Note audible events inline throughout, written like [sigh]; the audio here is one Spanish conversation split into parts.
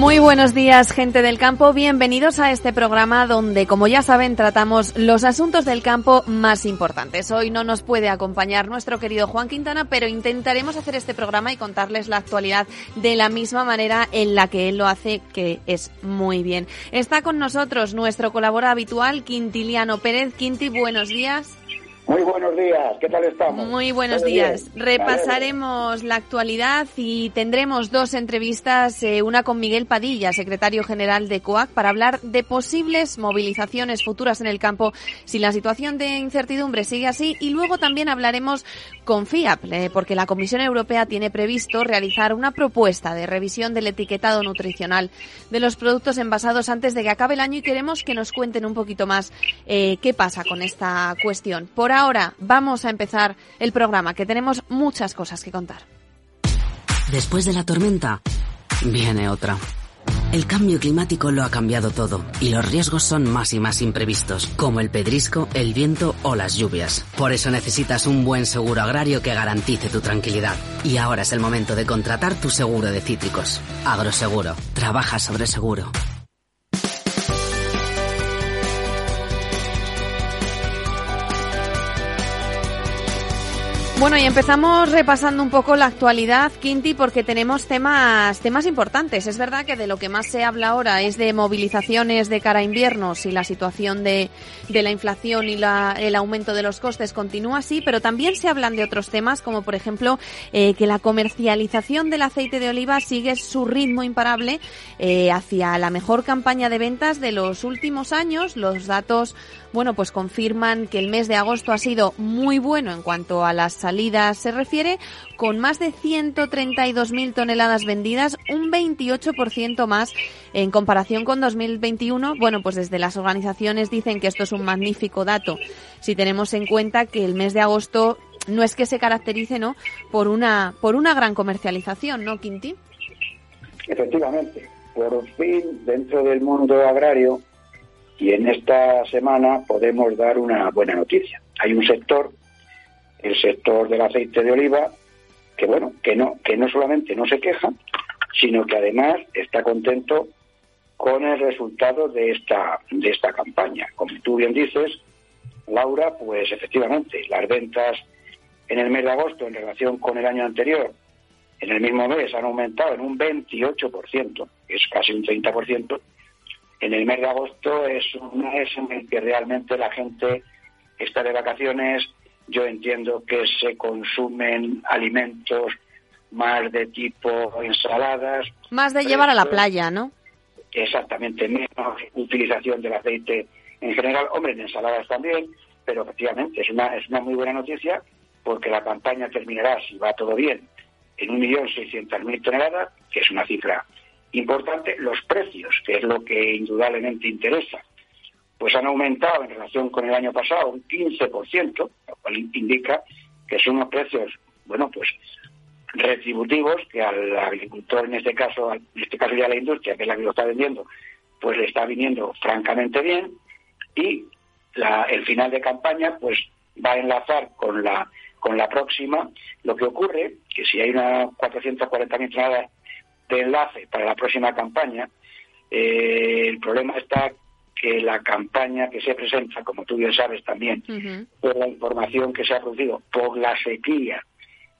Muy buenos días, gente del campo. Bienvenidos a este programa donde, como ya saben, tratamos los asuntos del campo más importantes. Hoy no nos puede acompañar nuestro querido Juan Quintana, pero intentaremos hacer este programa y contarles la actualidad de la misma manera en la que él lo hace, que es muy bien. Está con nosotros nuestro colaborador habitual, Quintiliano Pérez. Quinti, buenos días. Muy buenos días, ¿qué tal estamos? Muy buenos días. Repasaremos la actualidad y tendremos dos entrevistas, eh, una con Miguel Padilla, secretario general de COAC, para hablar de posibles movilizaciones futuras en el campo si la situación de incertidumbre sigue así. Y luego también hablaremos con FIAP, eh, porque la Comisión Europea tiene previsto realizar una propuesta de revisión del etiquetado nutricional de los productos envasados antes de que acabe el año y queremos que nos cuenten un poquito más eh, qué pasa con esta cuestión. Por ahora vamos a empezar el programa, que tenemos muchas cosas que contar. Después de la tormenta, viene otra. El cambio climático lo ha cambiado todo y los riesgos son más y más imprevistos, como el pedrisco, el viento o las lluvias. Por eso necesitas un buen seguro agrario que garantice tu tranquilidad. Y ahora es el momento de contratar tu seguro de cítricos. Agroseguro. Trabaja sobre seguro. Bueno, y empezamos repasando un poco la actualidad, Quinti, porque tenemos temas, temas importantes. Es verdad que de lo que más se habla ahora es de movilizaciones de cara a inviernos y la situación de, de la inflación y la, el aumento de los costes continúa así, pero también se hablan de otros temas, como por ejemplo eh, que la comercialización del aceite de oliva sigue su ritmo imparable eh, hacia la mejor campaña de ventas de los últimos años. Los datos bueno, pues confirman que el mes de agosto ha sido muy bueno en cuanto a las salidas se refiere, con más de 132.000 toneladas vendidas, un 28% más en comparación con 2021. Bueno, pues desde las organizaciones dicen que esto es un magnífico dato si tenemos en cuenta que el mes de agosto no es que se caracterice, ¿no? Por una por una gran comercialización, ¿no, Quinti? Efectivamente, por fin dentro del mundo agrario y en esta semana podemos dar una buena noticia. Hay un sector, el sector del aceite de oliva, que bueno, que no, que no solamente no se queja, sino que además está contento con el resultado de esta, de esta campaña. Como tú bien dices, Laura, pues efectivamente, las ventas en el mes de agosto en relación con el año anterior, en el mismo mes han aumentado en un 28%, es casi un 30%, en el mes de agosto es un mes en el que realmente la gente está de vacaciones. Yo entiendo que se consumen alimentos más de tipo ensaladas. Más de llevar a la playa, ¿no? Exactamente, menos utilización del aceite en general. Hombre, en ensaladas también, pero efectivamente es una, es una muy buena noticia porque la campaña terminará, si va todo bien, en 1.600.000 toneladas, que es una cifra Importante, los precios, que es lo que indudablemente interesa, pues han aumentado en relación con el año pasado un 15%, lo cual indica que son unos precios, bueno, pues retributivos que al agricultor en este caso, en este caso ya la industria, que es la que lo está vendiendo, pues le está viniendo francamente bien y el final de campaña pues va a enlazar con la con la próxima. Lo que ocurre que si hay una 440.000 toneladas de enlace para la próxima campaña. Eh, el problema está que la campaña que se presenta, como tú bien sabes también, por la información que se ha producido por la sequía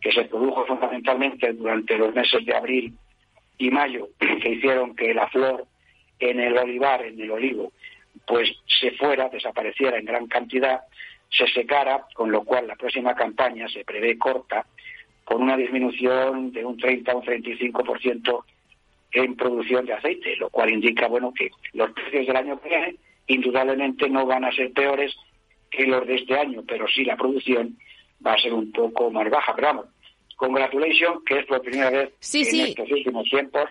que se produjo fundamentalmente durante los meses de abril y mayo, [clears throat] que hicieron que la flor en el olivar, en el olivo, pues se fuera, desapareciera en gran cantidad, se secara, con lo cual la próxima campaña se prevé corta con una disminución de un 30 a un 35% en producción de aceite, lo cual indica bueno que los precios del año que viene indudablemente no van a ser peores que los de este año, pero sí la producción va a ser un poco más baja. Pero vamos, congratulations, que es la primera vez en estos últimos tiempos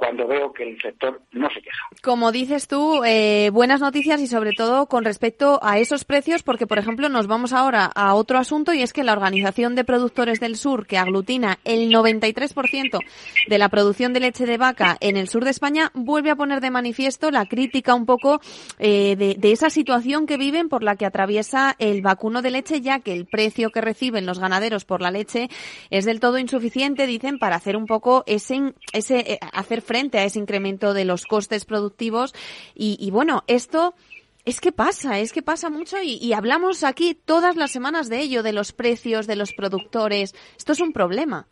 cuando veo que el sector no se queja. Como dices tú, eh, buenas noticias y sobre todo con respecto a esos precios, porque por ejemplo nos vamos ahora a otro asunto y es que la Organización de Productores del Sur, que aglutina el 93% de la producción de leche de vaca en el sur de España, vuelve a poner de manifiesto la crítica un poco eh, de, de esa situación que viven por la que atraviesa el vacuno de leche, ya que el precio que reciben los ganaderos por la leche es del todo insuficiente, dicen, para hacer un poco ese, ese eh, hacer frente a ese incremento de los costes productivos. Y, bueno, esto es que pasa, es que pasa mucho y, hablamos aquí todas las semanas de ello, de los precios, de los productores. Esto es un problema.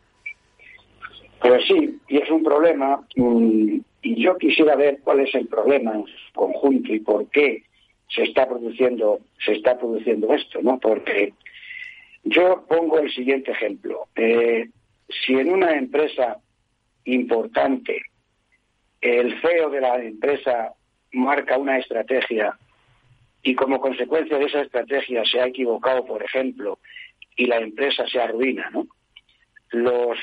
Pues sí, y es un problema. Mm, y yo quisiera ver cuál es el problema en conjunto y por qué se está produciendo, se está produciendo esto, ¿no? Porque yo pongo el siguiente ejemplo. Eh, si en una empresa importante el CEO de la empresa marca una estrategia y como consecuencia de esa estrategia se ha equivocado, por ejemplo, y la empresa se arruina, ¿no? Los,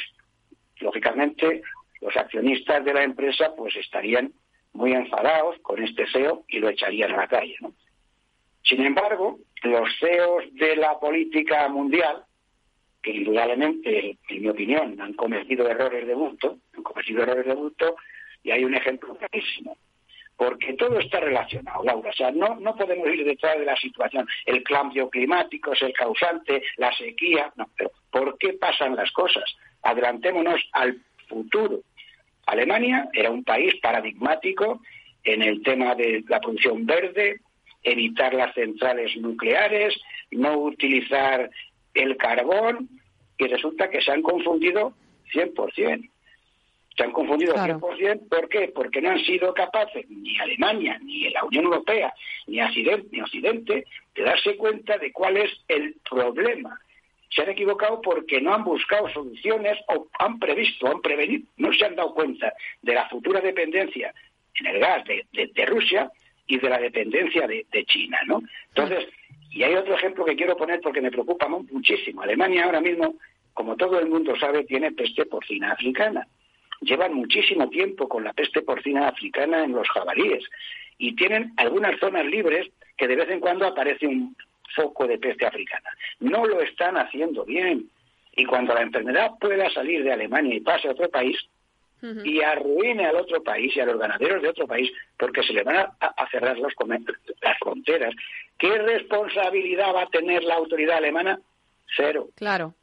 lógicamente, los accionistas de la empresa pues estarían muy enfadados con este CEO y lo echarían a la calle. Sin embargo, los CEOs de la política mundial, que indudablemente, en mi opinión, han cometido errores de bulto, han cometido errores de bulto, y hay un ejemplo clarísimo. Porque todo está relacionado, Laura. O sea, no, no podemos ir detrás de la situación. El cambio climático es el causante, la sequía. No, pero ¿por qué pasan las cosas? Adelantémonos al futuro. Alemania era un país paradigmático en el tema de la producción verde, evitar las centrales nucleares, no utilizar el carbón, y resulta que se han confundido 100%. Se han confundido claro. 100%. ¿Por qué? Porque no han sido capaces, ni Alemania, ni la Unión Europea, ni Occidente, ni Occidente, de darse cuenta de cuál es el problema. Se han equivocado porque no han buscado soluciones o han previsto, han prevenido, no se han dado cuenta de la futura dependencia en el gas de, de, de Rusia y de la dependencia de, de China, ¿no? Entonces, y hay otro ejemplo que quiero poner porque me preocupa muchísimo. Alemania ahora mismo, como todo el mundo sabe, tiene peste porcina africana llevan muchísimo tiempo con la peste porcina africana en los jabalíes y tienen algunas zonas libres que de vez en cuando aparece un foco de peste africana. No lo están haciendo bien. Y cuando la enfermedad pueda salir de Alemania y pase a otro país, y arruine al otro país y a los ganaderos de otro país porque se le van a, a cerrar los, las fronteras. ¿Qué responsabilidad va a tener la autoridad alemana? Cero. Claro.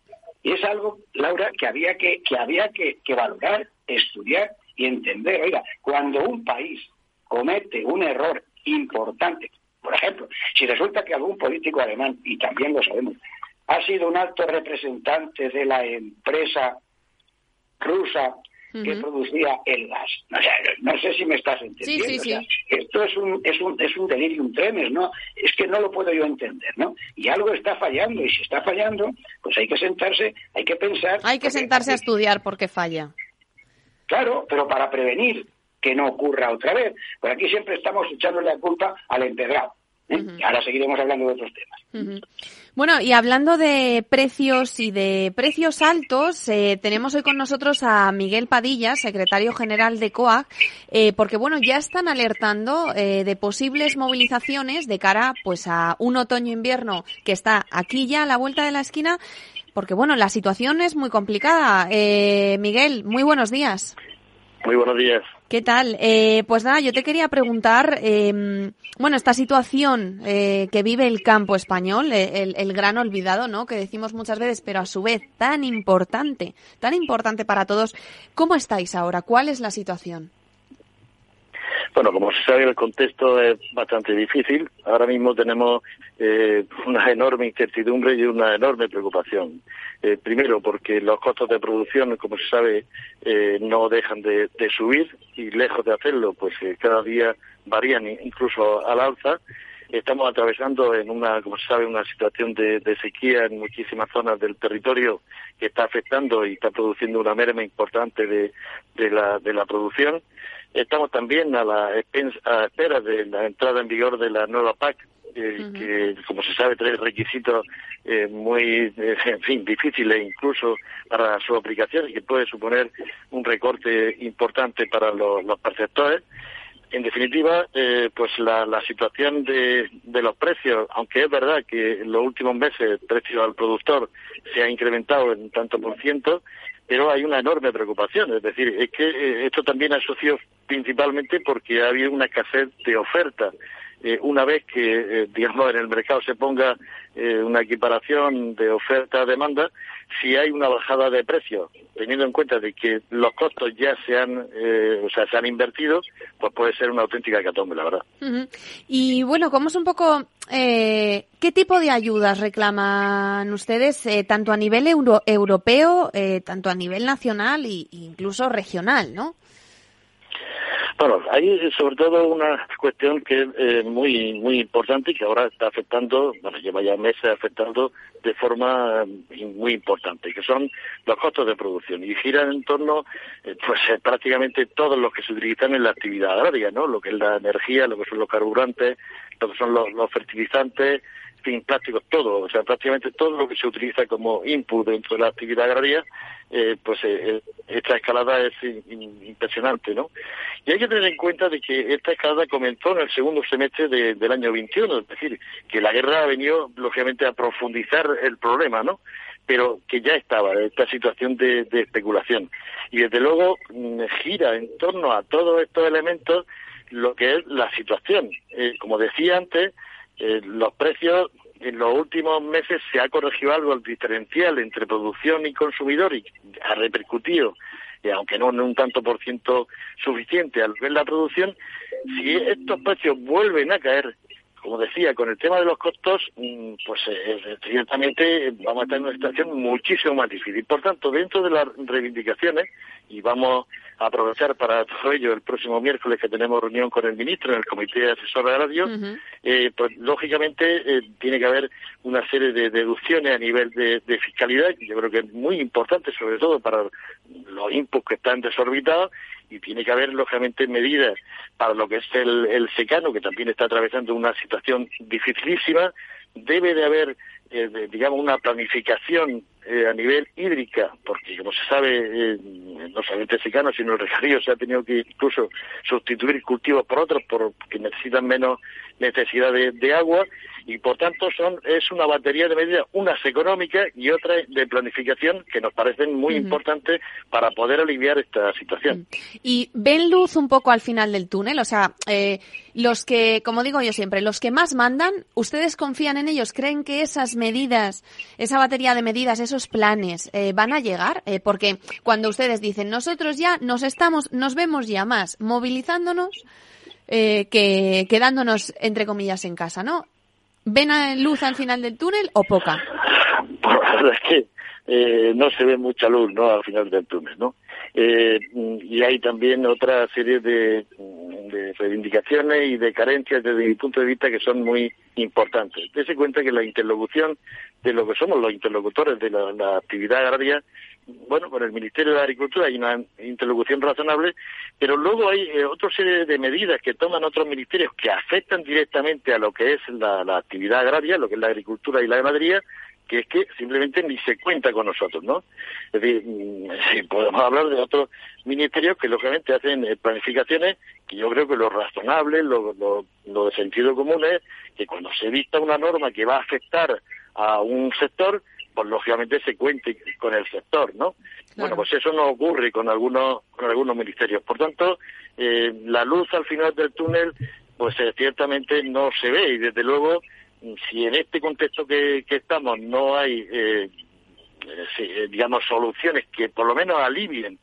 Y es algo, Laura, que había que, que había que, que valorar estudiar y entender. Oiga, cuando un país comete un error importante, por ejemplo, si resulta que algún político alemán, y también lo sabemos, ha sido un alto representante de la empresa rusa que producía el gas. O sea, no sé si me estás entendiendo. Sí, sí, sí. O sea, esto es un, es un, es un delirium tremes, ¿no? Es que no lo puedo yo entender, ¿no? Y algo está fallando, y si está fallando, pues hay que sentarse, hay que pensar. Hay que sentarse a estudiar por qué falla. Claro, pero para prevenir que no ocurra otra vez. Pues aquí siempre estamos echándole la culpa al empedrado. ¿eh? Uh -huh. Ahora seguiremos hablando de otros temas. Uh -huh. Bueno, y hablando de precios y de precios altos, eh, tenemos hoy con nosotros a Miguel Padilla, secretario general de COAG, eh, porque bueno, ya están alertando eh, de posibles movilizaciones de cara pues a un otoño-invierno que está aquí ya a la vuelta de la esquina porque bueno, la situación es muy complicada. Eh, Miguel, muy buenos días. Muy buenos días. ¿Qué tal? Eh, pues nada, yo te quería preguntar, eh, bueno, esta situación eh, que vive el campo español, eh, el, el, gran olvidado, ¿no? Que decimos muchas veces, pero a su vez tan importante, tan importante para todos. ¿Cómo estáis ahora? ¿Cuál es la situación? Bueno, como se sabe, el contexto es bastante difícil. Ahora mismo tenemos eh, una enorme incertidumbre y una enorme preocupación. Eh, primero, porque los costos de producción, como se sabe, eh, no dejan de, de, subir y lejos de hacerlo, pues eh, cada día varían incluso al alza. Estamos atravesando en una, como se sabe, una situación de, de sequía en muchísimas zonas del territorio que está afectando y está produciendo una merma importante de, de la, de la producción. Estamos también a la a espera de la entrada en vigor de la nueva PAC que como se sabe trae requisitos muy, en fin, difíciles incluso para su aplicación y que puede suponer un recorte importante para los, los perceptores en definitiva, eh, pues la, situación de, los precios, aunque es verdad que en los últimos meses el precio al productor se ha incrementado en tanto por ciento, pero hay una enorme preocupación. Es decir, es que eh, esto también asoció principalmente porque ha habido una escasez de oferta. Eh, una vez que, digamos, en el mercado se ponga una equiparación de oferta-demanda, si hay una bajada de precios, teniendo en cuenta de que los costos ya se han, eh, o sea, se han invertido, pues puede ser una auténtica hecatombe, la verdad. Y bueno, ¿cómo es un poco, eh, qué tipo de ayudas reclaman ustedes, eh, tanto a nivel europeo, tanto a nivel nacional e incluso regional, ¿no? Bueno, hay sobre todo una cuestión que es eh, muy muy importante y que ahora está afectando, bueno, lleva ya meses afectando de forma eh, muy importante, que son los costos de producción y giran en torno, eh, pues prácticamente todos los que se utilizan en la actividad agraria, ¿no? Lo que es la energía, lo que son los carburantes, lo que son los fertilizantes, plásticos, todo, o sea, prácticamente todo lo que se utiliza como input dentro de la actividad agraria, eh, pues eh, eh, esta escalada es impresionante, ¿no? Y hay que tener en cuenta de que esta escalada comenzó en el segundo semestre del año 21, es decir, que la guerra ha venido, lógicamente, a profundizar el problema, ¿no? pero que ya estaba esta situación de, especulación. Y desde luego mm, gira en torno a todos estos elementos lo que es la situación. como decía antes, eh, los precios en los últimos meses se ha corregido algo el diferencial entre producción y consumidor y ha repercutido, eh, aunque no en un tanto por ciento suficiente al ver la producción, si estos precios vuelven a caer, como decía, con el tema de los costos, mm, pues eh, ciertamente vamos a estar en una situación muchísimo más difícil. Por tanto, dentro de las reivindicaciones, y vamos aprovechar para todo ello el próximo miércoles que tenemos reunión con el ministro en el Comité de Asesor de Radio, eh, pues lógicamente eh, tiene que haber una serie de deducciones a nivel de, fiscalidad, que yo creo que es muy importante, sobre todo para los inputs que están desorbitados, y tiene que haber lógicamente medidas para lo que es el, el secano, que también está atravesando una situación dificilísima, debe de haber eh, digamos, una planificación eh, a nivel hídrica, porque como se sabe, eh, no solamente secano, sino el regadío se ha tenido que incluso sustituir cultivos por otros porque necesitan menos necesidad de, agua y por tanto son es una batería de medidas, unas económicas y otras de planificación que nos parecen muy importantes para poder aliviar esta situación. Y ven luz un poco al final del túnel, o sea, eh, los que, como digo yo siempre, los que más mandan, ¿ustedes confían en ellos? ¿Creen que esas medidas, esa batería de medidas, esos planes eh, van a llegar? Eh, porque cuando ustedes dicen, nosotros ya nos estamos, nos vemos ya más movilizándonos, eh, que quedándonos, entre comillas, en casa, ¿no? ¿Ven luz al final del túnel o poca? [laughs] Pues es que eh, no se ve mucha luz ¿no? al final del túnel. ¿no? Eh, y hay también otra serie de, reivindicaciones y de carencias desde mi punto de vista que son muy importantes. Dese cuenta que la interlocución de lo que somos los interlocutores de la actividad agraria bueno, con el Ministerio de Agricultura hay una interlocución razonable, pero luego hay eh, otra serie de medidas que toman otros ministerios que afectan directamente a lo que es la, actividad agraria, lo que es la agricultura y la ganadería, que es que simplemente ni se cuenta con nosotros, ¿no? Es decir, mm, [laughs] podemos hablar de otros ministerios que lógicamente hacen eh, planificaciones que yo creo que lo razonable, lo, lo de sentido común es que cuando se vista una norma que va a afectar a un sector, pues lógicamente se cuente con el sector, ¿no? Bueno, pues eso no ocurre con algunos con algunos ministerios. Por tanto, eh, la luz al final del túnel, pues eh, ciertamente no se ve y desde luego, si en este contexto que, estamos no hay, eh, digamos, soluciones que por lo menos alivien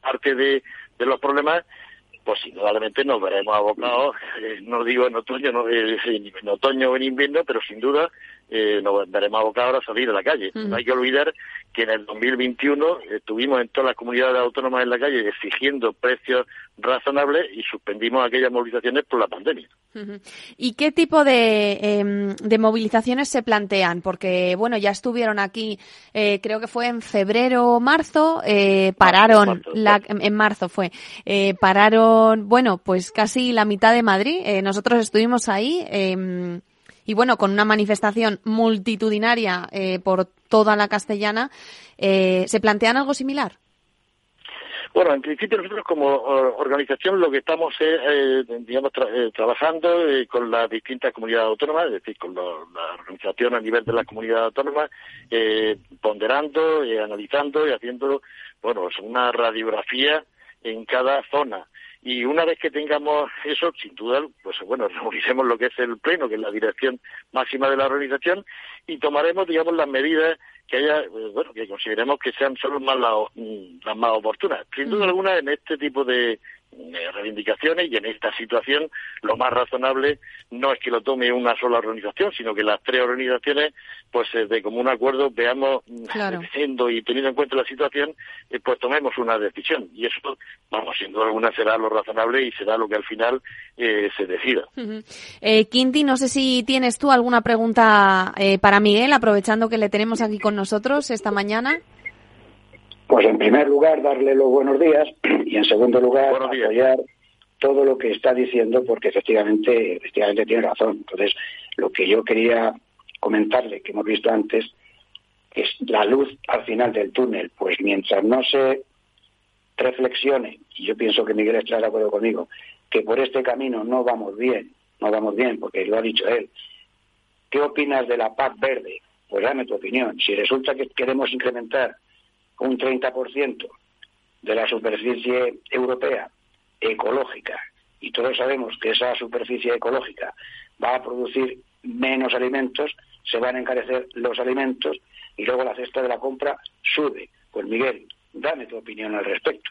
parte de, los problemas, pues indudablemente nos veremos abocados, no digo en otoño, no, en otoño o en invierno, pero sin duda eh, nos veremos abocados a salir a la calle. No hay que olvidar que en el 2021 estuvimos en todas las comunidades autónomas en la calle exigiendo precios razonables y suspendimos aquellas movilizaciones por la pandemia. ¿Y qué tipo de, em, de, movilizaciones se plantean? Porque, bueno, ya estuvieron aquí, eh, creo que fue en febrero o marzo, eh, pararon, la, en marzo fue, eh, pararon, bueno, pues casi la mitad de Madrid. nosotros estuvimos ahí. Y bueno, con una manifestación multitudinaria eh, por toda la castellana, eh, ¿se plantean algo similar? Bueno, en principio nosotros como organización lo que estamos es, eh, digamos, eh, trabajando eh, con las distintas comunidades autónomas, es decir, con la organización a nivel de las comunidades autónomas, ponderando, analizando y haciendo, bueno, una radiografía en cada zona. Y una vez que tengamos eso, sin duda, pues bueno, [laughs] reuniremos lo que es el pleno, que es la dirección máxima de la organización, y tomaremos, digamos, las medidas que haya, eh, bueno, que consideremos que sean solo más mm, las más oportunas. Sin duda alguna, en este tipo de, reivindicaciones y en esta situación lo más razonable no es que lo tome una sola organización, sino que las tres organizaciones, pues eh, de común acuerdo, veamos, mm, claro. y teniendo en cuenta la situación, eh, pues tomemos una decisión. Y eso, vamos, sin duda alguna será lo razonable y será lo que al final eh, se decida. Quinti, no sé si tienes tú alguna pregunta para Miguel, aprovechando que le tenemos aquí con nosotros esta mañana. Pues en primer lugar, darle los buenos días [clears throat] y en segundo lugar, apoyar todo lo que está diciendo porque efectivamente, efectivamente tiene razón. Entonces, lo que yo quería comentarle, que hemos visto antes, es la luz al final del túnel. Pues mientras no se reflexione, y yo pienso que Miguel está de acuerdo conmigo, que por este camino no vamos bien, no vamos bien, porque lo ha dicho él. ¿Qué opinas de la paz verde? Pues dame tu opinión. Si resulta que queremos incrementar un 30% de la superficie europea ecológica, y todos sabemos que esa superficie ecológica va a producir menos alimentos, se van a encarecer los alimentos y luego la cesta de la compra sube. Pues Miguel, dame tu opinión al respecto.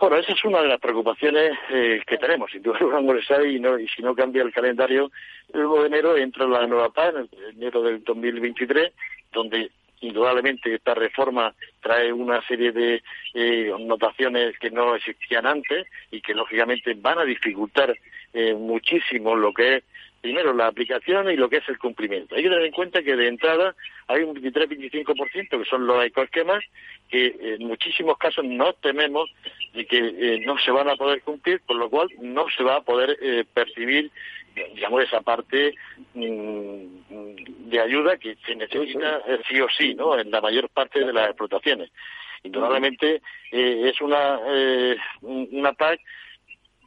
Bueno, esa es una de las preocupaciones eh, que tenemos. Si tú y, no, y si no cambia el calendario, el 1 de enero entra la nueva PAN, en enero del 2023, donde indudablemente esta reforma trae una serie de eh, notaciones que no existían antes y que lógicamente van a dificultar eh, muchísimo lo que es primero la aplicación y lo que es el cumplimiento. Hay que tener en cuenta que de entrada hay un 23-25% que son los ecoesquemas que en muchísimos casos no tememos de que eh, no se van a poder cumplir, con lo cual no se va a poder percibir digamos, esa parte mm, de ayuda que se necesita sí o sí, ¿no? En la mayor parte de las explotaciones. Indudablemente eh, es una, eh, una PAC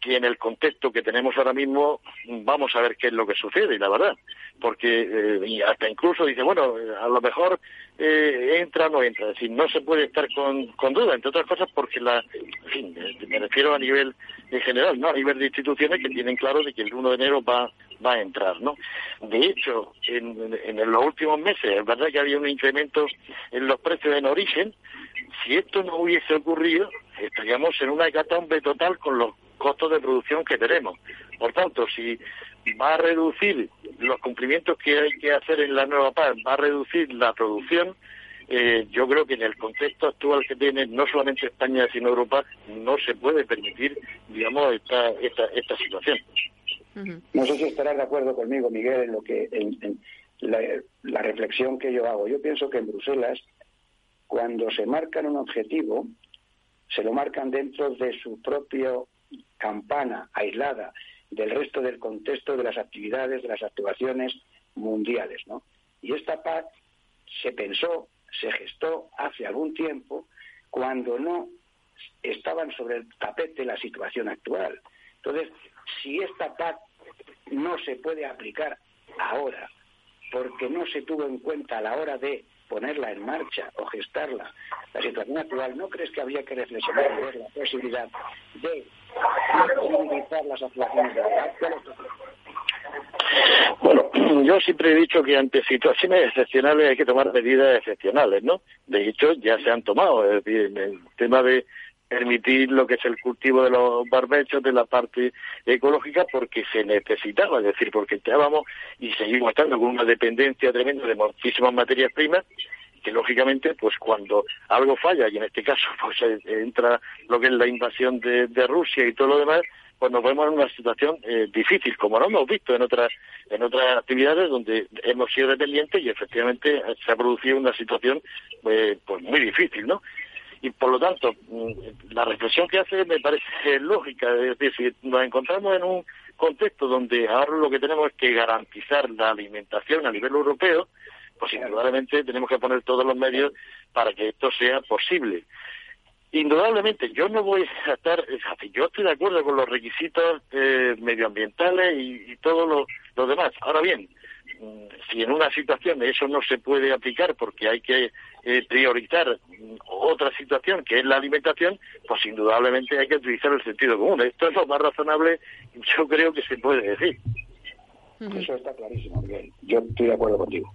que en el contexto que tenemos ahora mismo vamos a ver qué es lo que sucede, la verdad. Porque hasta incluso dice, bueno, a lo mejor entra o no entra. Es decir, no se puede estar con, con duda, entre otras cosas porque la, en fin, me refiero a nivel en general, ¿no? A nivel de instituciones que tienen claro de que el 1 de enero va, va a entrar, ¿no? De hecho, en, en los últimos meses es verdad que había un incremento en los precios en origen. Si esto no hubiese ocurrido, estaríamos en una hecatombe total con los costos de producción que tenemos. Por tanto, si va a reducir los cumplimientos que hay que hacer en la nueva PAC, va a reducir la producción, eh, yo creo que en el contexto actual que tiene no solamente España sino Europa no se puede permitir digamos esta esta, esta situación. No sé si estarás de acuerdo conmigo Miguel en lo que en, la, la, reflexión que yo hago. Yo pienso que en Bruselas cuando se marcan un objetivo se lo marcan dentro de su propia campana aislada del resto del contexto de las actividades de las actuaciones mundiales no y esta paz se pensó se gestó hace algún tiempo cuando no estaban sobre el tapete la situación actual. Entonces, si esta PAC no se puede aplicar ahora, porque no se tuvo en cuenta a la hora de ponerla en marcha o gestarla, la situación actual, ¿no crees que habría que reflexionar ver la posibilidad de Bueno, [clears throat] yo siempre he dicho que ante situaciones excepcionales hay que tomar medidas excepcionales, ¿no? De hecho, ya se han tomado. Es decir, el tema de permitir lo que es el cultivo de los barbechos de la parte ecológica porque se necesitaba, es decir, porque estábamos y seguimos estando con una dependencia tremenda de muchísimas materias primas que lógicamente pues cuando algo falla y en este caso [laughs] pues entra lo que es la invasión de Rusia y todo lo demás pues nos vemos en una situación eh, difícil, como no hemos visto en otras en otras actividades donde hemos sido dependientes y efectivamente se ha producido una situación eh, pues muy difícil, ¿no? y por lo tanto mm, la reflexión que hace me parece [laughs] lógica, es decir, nos encontramos en un contexto donde ahora lo que tenemos es que garantizar la alimentación a nivel europeo, pues indudablemente tenemos que poner todos los medios para que esto sea posible. Indudablemente, yo no voy a estar, yo estoy de acuerdo con los requisitos eh, medioambientales y, y todo lo, lo demás. Ahora bien, mm, si en una situación eso no se puede aplicar porque hay que eh, priorizar mm, otra situación que es la alimentación, pues indudablemente hay que utilizar el sentido común. Esto es lo más razonable, yo creo que se puede decir. Eso está clarísimo, Miguel. Yo estoy de acuerdo contigo.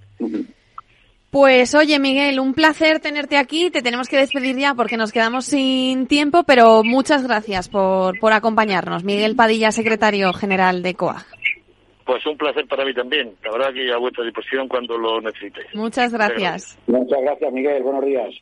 Pues oye, Miguel, un placer tenerte aquí. Te tenemos que despedir ya porque nos quedamos sin tiempo, pero muchas gracias por, por acompañarnos. Miguel Padilla, secretario general de COAG. Pues un placer para mí también. La verdad que a vuestra disposición cuando lo necesitéis. Muchas gracias. Muchas gracias, Miguel. Buenos días.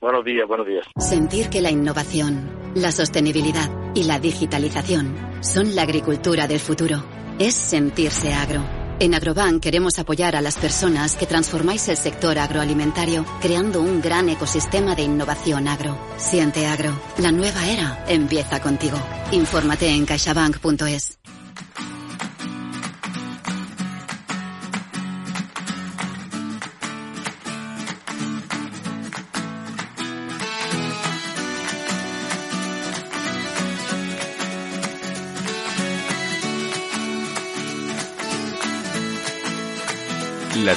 Buenos días, buenos días. Sentir que la innovación, la sostenibilidad y la digitalización son la agricultura del futuro es sentirse agro. En Agrobank queremos apoyar a las personas que transformáis el sector agroalimentario creando un gran ecosistema de innovación agro. Siente agro. La nueva era empieza contigo. Infórmate en caixabank.es. La.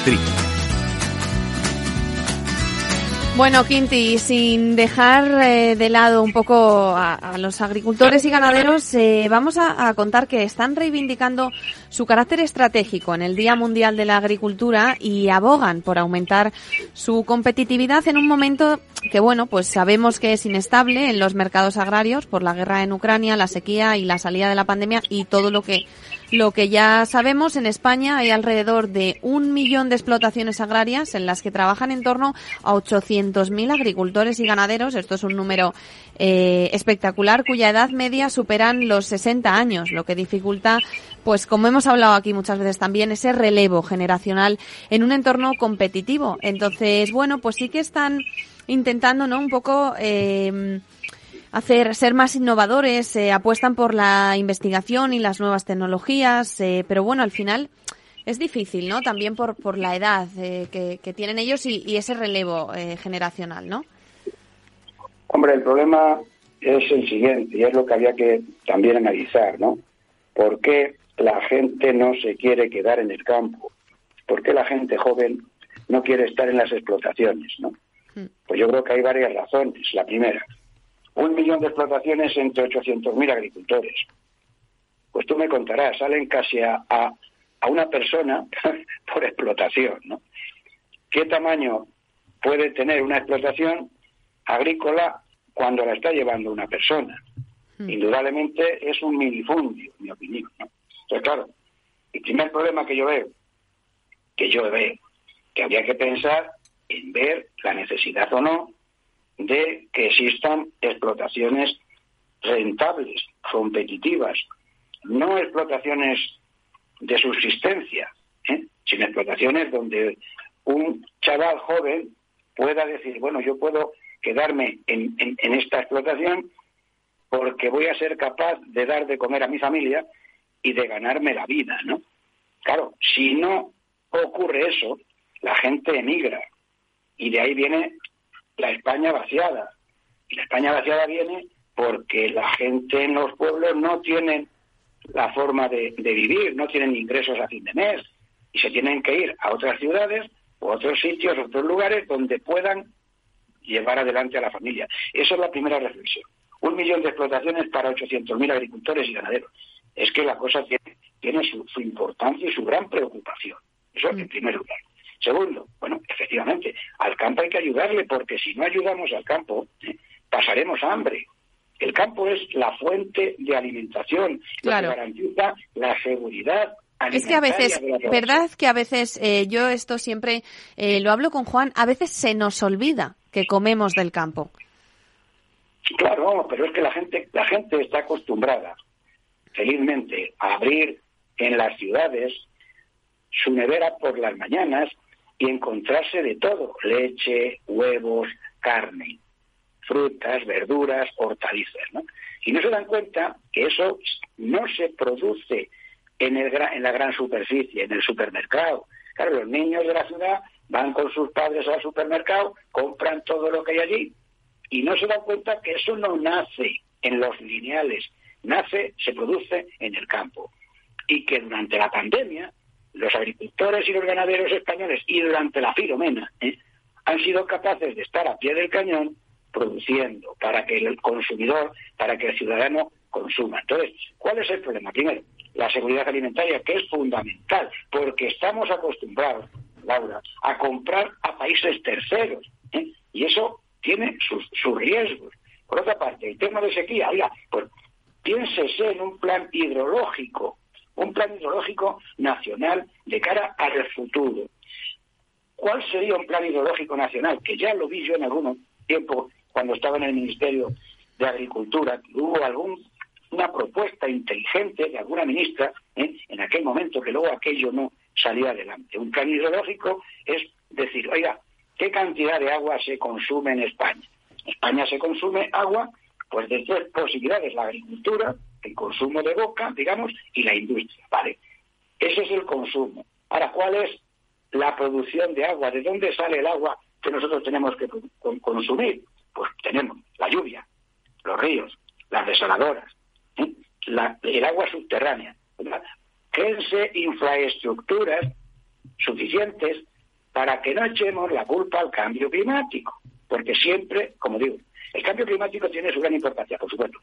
Bueno, Quinti, sin dejar eh, de lado un poco a, los agricultores y ganaderos, eh, vamos a contar que están reivindicando su carácter estratégico en el Día Mundial de la Agricultura y abogan por aumentar su competitividad en un momento que, bueno, pues sabemos que es inestable en los mercados agrarios por la guerra en Ucrania, la sequía y la salida de la pandemia y todo lo que lo que ya sabemos, en España hay alrededor de un millón de explotaciones agrarias en las que trabajan en torno a 800.000 agricultores y ganaderos. Esto es un número eh, espectacular cuya edad media superan los 60 años, lo que dificulta, pues como hemos hablado aquí muchas veces también, ese relevo generacional en un entorno competitivo. Entonces, bueno, pues sí que están intentando, ¿no? Un poco eh, hacer ser más innovadores, eh, apuestan por la investigación y las nuevas tecnologías, eh, pero bueno, al final es difícil, ¿no? También por, por la edad eh, que, que, tienen ellos y, y ese relevo eh, generacional, ¿no? Hombre, el problema es el siguiente, y es lo que había que también analizar, ¿no? ¿Por qué la gente no se quiere quedar en el campo? ¿Por qué la gente joven no quiere estar en las explotaciones, ¿no? Pues yo creo que hay varias razones. La primera, un millón de explotaciones entre 800.000 agricultores. Pues tú me contarás, salen casi a, a, a una persona [laughs] por explotación, ¿no? ¿Qué tamaño puede tener una explotación agrícola cuando la está llevando una persona? Mm. Indudablemente es un minifundio, en mi opinión, ¿no? Entonces, claro, el primer problema que yo veo, que yo veo, que habría que pensar en ver la necesidad o no de que existan explotaciones rentables, competitivas, no explotaciones de subsistencia, ¿eh? sino explotaciones donde un chaval joven pueda decir, bueno, yo puedo quedarme en, en, en, esta explotación porque voy a ser capaz de dar de comer a mi familia y de ganarme la vida, ¿no? Claro, si no ocurre eso, la gente emigra y de ahí viene la España vaciada. Y la España vaciada viene porque la gente en los pueblos no tiene la forma de, vivir, no tienen ingresos a fin de mes y se tienen que ir a otras ciudades o otros sitios, otros lugares donde puedan llevar adelante a la familia. Esa es la primera reflexión. Un millón de explotaciones para 800.000 agricultores y ganaderos. Es que la cosa tiene, tiene su, su, importancia y su gran preocupación. Eso en primer lugar. Segundo, bueno, efectivamente, al campo hay que ayudarle porque si no ayudamos al campo, ¿eh? pasaremos hambre. El campo es la fuente de alimentación, claro. que garantiza la seguridad es que a veces, ¿verdad? Que a veces, eh, yo esto siempre eh, lo hablo con Juan, a veces se nos olvida que comemos del campo. Claro, pero es que la gente, la gente está acostumbrada, felizmente, a abrir en las ciudades su nevera por las mañanas y encontrarse de todo, leche, huevos, carne. frutas, verduras, hortalizas, ¿no? Y no se dan cuenta que eso no se produce en, el, en la gran superficie, en el supermercado. Claro, los niños de la ciudad van con sus padres al supermercado, compran todo lo que hay allí y no se dan cuenta que eso no nace en los lineales, nace, se produce en el campo. Y que durante la pandemia, los agricultores y los ganaderos españoles y durante la filomena ¿eh? han sido capaces de estar a pie del cañón produciendo para que el consumidor, para que el ciudadano consuma. Entonces, ¿cuál es el problema? Primero, la seguridad alimentaria, que es fundamental, porque estamos acostumbrados, Laura, a comprar a países terceros. ¿eh? Y eso tiene sus, sus riesgos. Por otra parte, el tema de sequía, oiga, pues piénsese en un plan hidrológico, un plan hidrológico nacional de cara al futuro. ¿Cuál sería un plan hidrológico nacional? Que ya lo vi yo en algún tiempo cuando estaba en el Ministerio de Agricultura, hubo alguna propuesta inteligente de alguna ministra ¿eh? en aquel momento que luego aquello no salía adelante. Un plan hidrológico es decir, oiga, ¿qué cantidad de agua se consume en España? España se consume agua, pues de tres posibilidades, la agricultura, el consumo de boca, digamos, y la industria, ¿vale? Ese es el consumo. Ahora, ¿cuál es la producción de agua? ¿De dónde sale el agua que nosotros tenemos que consumir? Pues tenemos la lluvia, los ríos, las desaladoras, el agua subterránea. Créense infraestructuras suficientes para que no echemos la culpa al cambio climático, porque siempre, como digo, cambio climático tiene su gran importancia, por supuesto,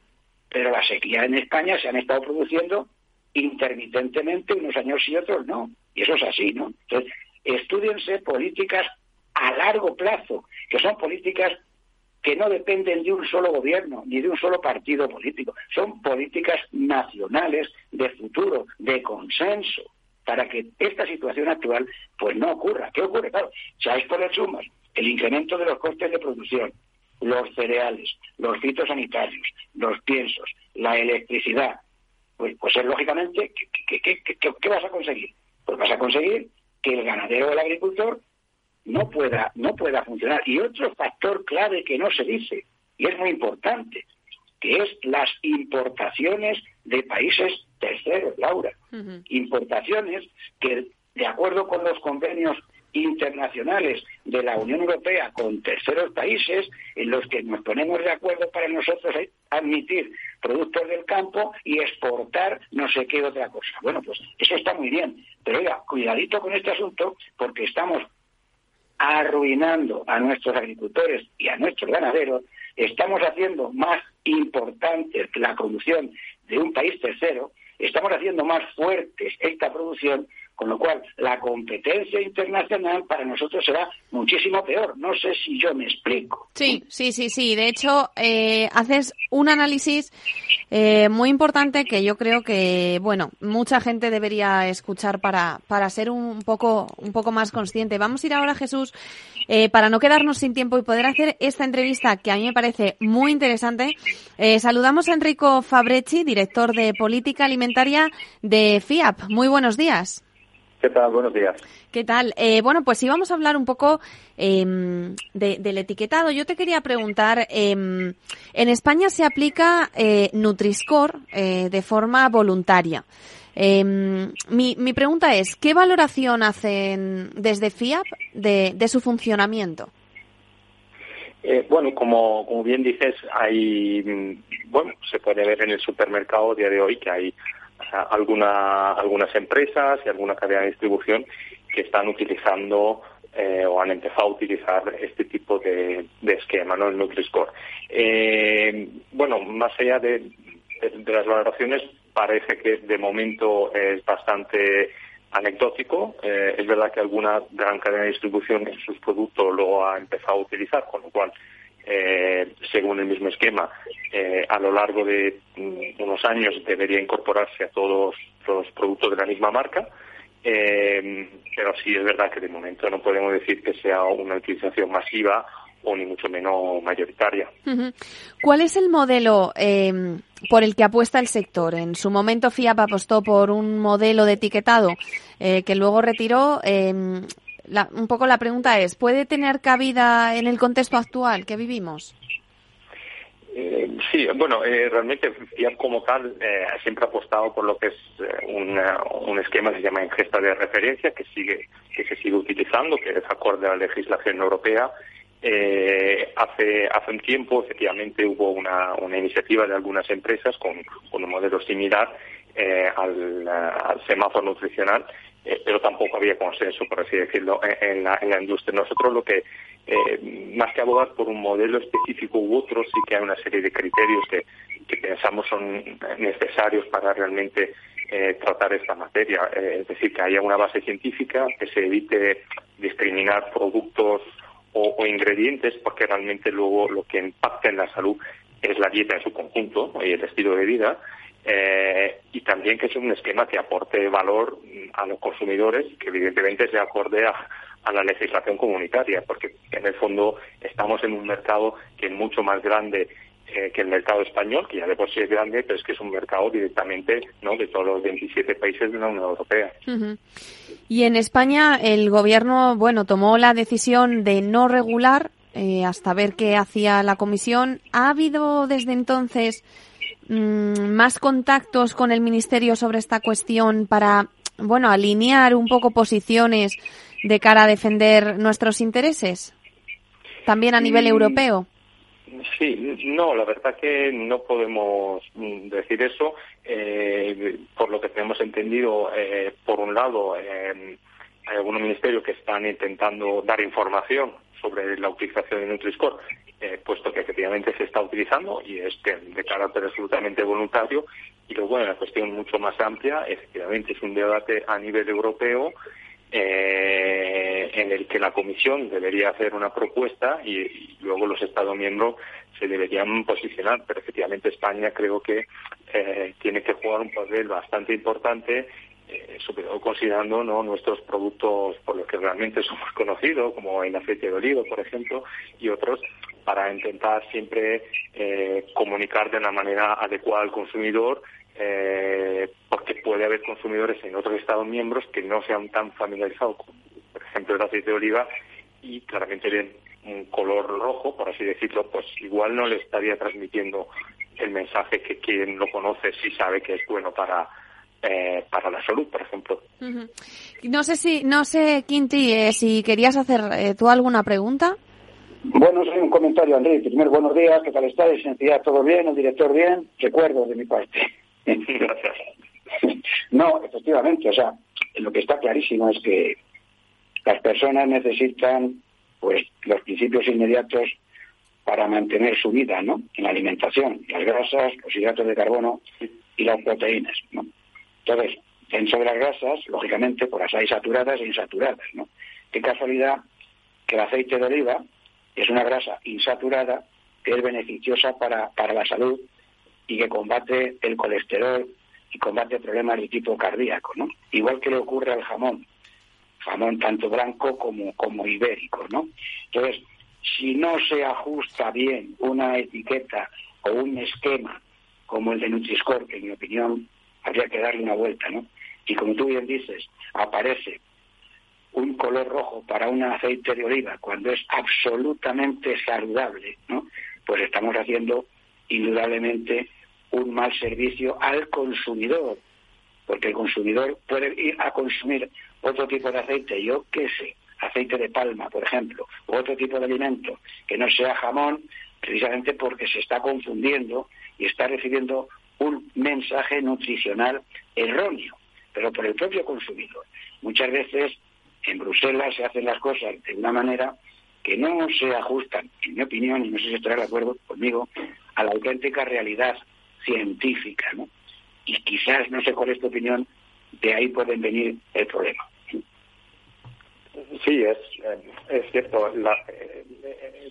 pero la sequía en España se han estado produciendo intermitentemente unos años y otros no, y eso es así, ¿no? Entonces, estudiense políticas a largo plazo, que son políticas que no dependen de un solo gobierno ni de un solo partido político. Son políticas nacionales de futuro, de consenso, para que esta situación actual pues no ocurra. ¿Qué ocurre? Claro, si a esto le sumas el incremento de los costes de producción, los cereales, los fitosanitarios, los piensos, la electricidad, pues, pues es lógicamente, ¿qué, vas a conseguir? Pues vas a conseguir que el ganadero o el agricultor no pueda, no pueda funcionar. Y otro factor clave que no se dice, y es muy importante, que es las importaciones de países terceros, Laura. Importaciones que, de acuerdo con los convenios internacionales de la Unión Europea con terceros países en los que nos ponemos de acuerdo para nosotros admitir productos del campo y exportar no sé qué otra cosa. Bueno, pues eso está muy bien, pero oiga, cuidadito con este asunto porque estamos arruinando a nuestros agricultores y a nuestros ganaderos, estamos haciendo más importante la producción de un país tercero, estamos haciendo más fuerte esta producción con lo cual, la competencia internacional para nosotros será muchísimo peor. No sé si yo me explico. Sí, sí, sí, sí. De hecho, eh, haces un análisis eh, muy importante que yo creo que, bueno, mucha gente debería escuchar para, para ser un poco, un poco más consciente. Vamos a ir ahora, Jesús, eh, para no quedarnos sin tiempo y poder hacer esta entrevista que a mí me parece muy interesante. saludamos a Enrico Fabrecci, director de Política Alimentaria de FIAP. Muy buenos días. ¿Qué tal? Buenos días. ¿Qué tal? Eh, bueno, pues íbamos a hablar un poco em, del etiquetado. Yo te quería preguntar, em, en España se aplica eh, Nutri-Score eh, de forma voluntaria. Em, mi, mi, pregunta es, ¿qué valoración hacen desde FIAP de, de su funcionamiento? bueno, como, como bien dices, hay, mm, bueno, se puede ver en el supermercado a día de hoy que hay alguna, algunas empresas y alguna cadena de distribución que están utilizando eh, o han empezado a utilizar este tipo de, esquema, ¿no? El Nutri-Score. Eh, bueno, más allá de, las valoraciones, parece que de momento es bastante anecdótico. Eh, es verdad que alguna gran cadena de distribución en sus productos lo ha empezado a utilizar, con lo cual eh, según el mismo esquema, eh, a lo largo de mm, unos años debería incorporarse a todos los productos de la misma marca. Eh, pero sí es verdad que de momento no podemos decir que sea una utilización masiva o ni mucho menos mayoritaria. ¿Cuál es el modelo em, por el que apuesta el sector? En su momento FIAP apostó por un modelo de etiquetado que luego retiró. Em, un poco la pregunta es, ¿puede tener cabida en el contexto actual que vivimos? Eh, sí, bueno, eh, realmente FIAP como tal eh, siempre ha apostado por lo que es un esquema que se llama ingesta de referencia, que sigue que se sigue utilizando, que es acorde a la legislación europea. hace hace un tiempo, efectivamente, hubo una, una iniciativa de algunas empresas con, con un modelo similar al, al semáforo nutricional eh, pero tampoco había consenso, por así decirlo, en, la, industria. Nosotros lo que, eh, más que abogar por un modelo específico u otro, sí que hay una serie de criterios que, pensamos son necesarios para realmente eh, tratar esta materia. es decir, que haya una base científica, que se evite discriminar productos o, ingredientes, porque realmente luego lo que impacta en la salud es la dieta en su conjunto y el estilo de vida eh, y también que es un esquema que aporte valor a los consumidores que evidentemente se acorde a, la legislación comunitaria, porque en el fondo estamos en un mercado que es mucho más grande eh, que el mercado español, que ya de por sí es grande, pero es que es un mercado directamente ¿no? de todos los 27 países de la Unión Europea. Y en España el gobierno, bueno, tomó la decisión de no regular eh, hasta ver qué hacía la comisión. ¿Ha habido desde entonces Mm, más contactos con el Ministerio sobre esta cuestión para, bueno, alinear un poco posiciones de cara a defender nuestros intereses? También a nivel mm, europeo. Sí, no, la verdad que no podemos mm, decir eso. Eh, por lo que tenemos entendido, eh, por un lado, eh, hay algunos ministerios que están intentando dar información sobre la utilización de Nutri-Score, eh, puesto que efectivamente se está utilizando y es de carácter absolutamente voluntario. Y luego, bueno, la cuestión mucho más amplia, efectivamente es un debate a nivel europeo eh, en el que la Comisión debería hacer una propuesta y, luego los Estados miembros se deberían posicionar. Pero efectivamente España creo que eh, tiene que jugar un papel bastante importante eh, sobre todo considerando ¿no? nuestros productos por los que realmente somos [laughs] conocidos, como el aceite de oliva, por ejemplo, y otros, para intentar siempre eh, comunicar de una manera adecuada al consumidor, eh, porque puede haber consumidores en otros Estados miembros que no sean tan familiarizados con, por ejemplo, el aceite de oliva y claramente ven un color rojo, por así decirlo, pues igual no le estaría transmitiendo el mensaje que quien lo conoce sí sabe que es bueno para eh, para la salud, por ejemplo. No sé si, no sé, Quinti, eh, si querías hacer eh, tú alguna pregunta. Bueno, soy un comentario, Andrés. Primero, buenos días, ¿qué tal está? Sencillez, ¿todo bien? ¿El director bien? Recuerdo de mi parte. [laughs] Gracias. No, efectivamente, o sea, lo que está clarísimo es que las personas necesitan, pues, los principios inmediatos para mantener su vida, ¿no? En la alimentación, las grasas, los hidratos de carbono y las proteínas, ¿no? Entonces, dentro de las grasas, lógicamente, pues las hay saturadas e insaturadas, ¿no? Qué casualidad que el aceite de oliva es una grasa insaturada que es beneficiosa para, para la salud y que combate el colesterol y combate problemas de tipo cardíaco, ¿no? Igual que le ocurre al jamón, jamón tanto blanco como, como ibérico, ¿no? Entonces, si no se ajusta bien una etiqueta o un esquema como el de Nutri-Score, que en mi opinión habría que darle una vuelta, ¿no? Y como tú bien dices, aparece un color rojo para un aceite de oliva cuando es absolutamente saludable, ¿no? Pues estamos haciendo indudablemente un mal servicio al consumidor, porque el consumidor puede ir a consumir otro tipo de aceite, yo qué sé, aceite de palma, por ejemplo, u otro tipo de alimento que no sea jamón, precisamente porque se está confundiendo y está recibiendo un mensaje nutricional erróneo, pero por el propio consumidor. Muchas veces en Bruselas se hacen las cosas de una manera que no se ajustan, en mi opinión, y no sé si estará de acuerdo conmigo, a la auténtica realidad científica, ¿no? Y quizás, no sé cuál es tu opinión, de ahí pueden venir el problema. Sí, es, es cierto. Eh,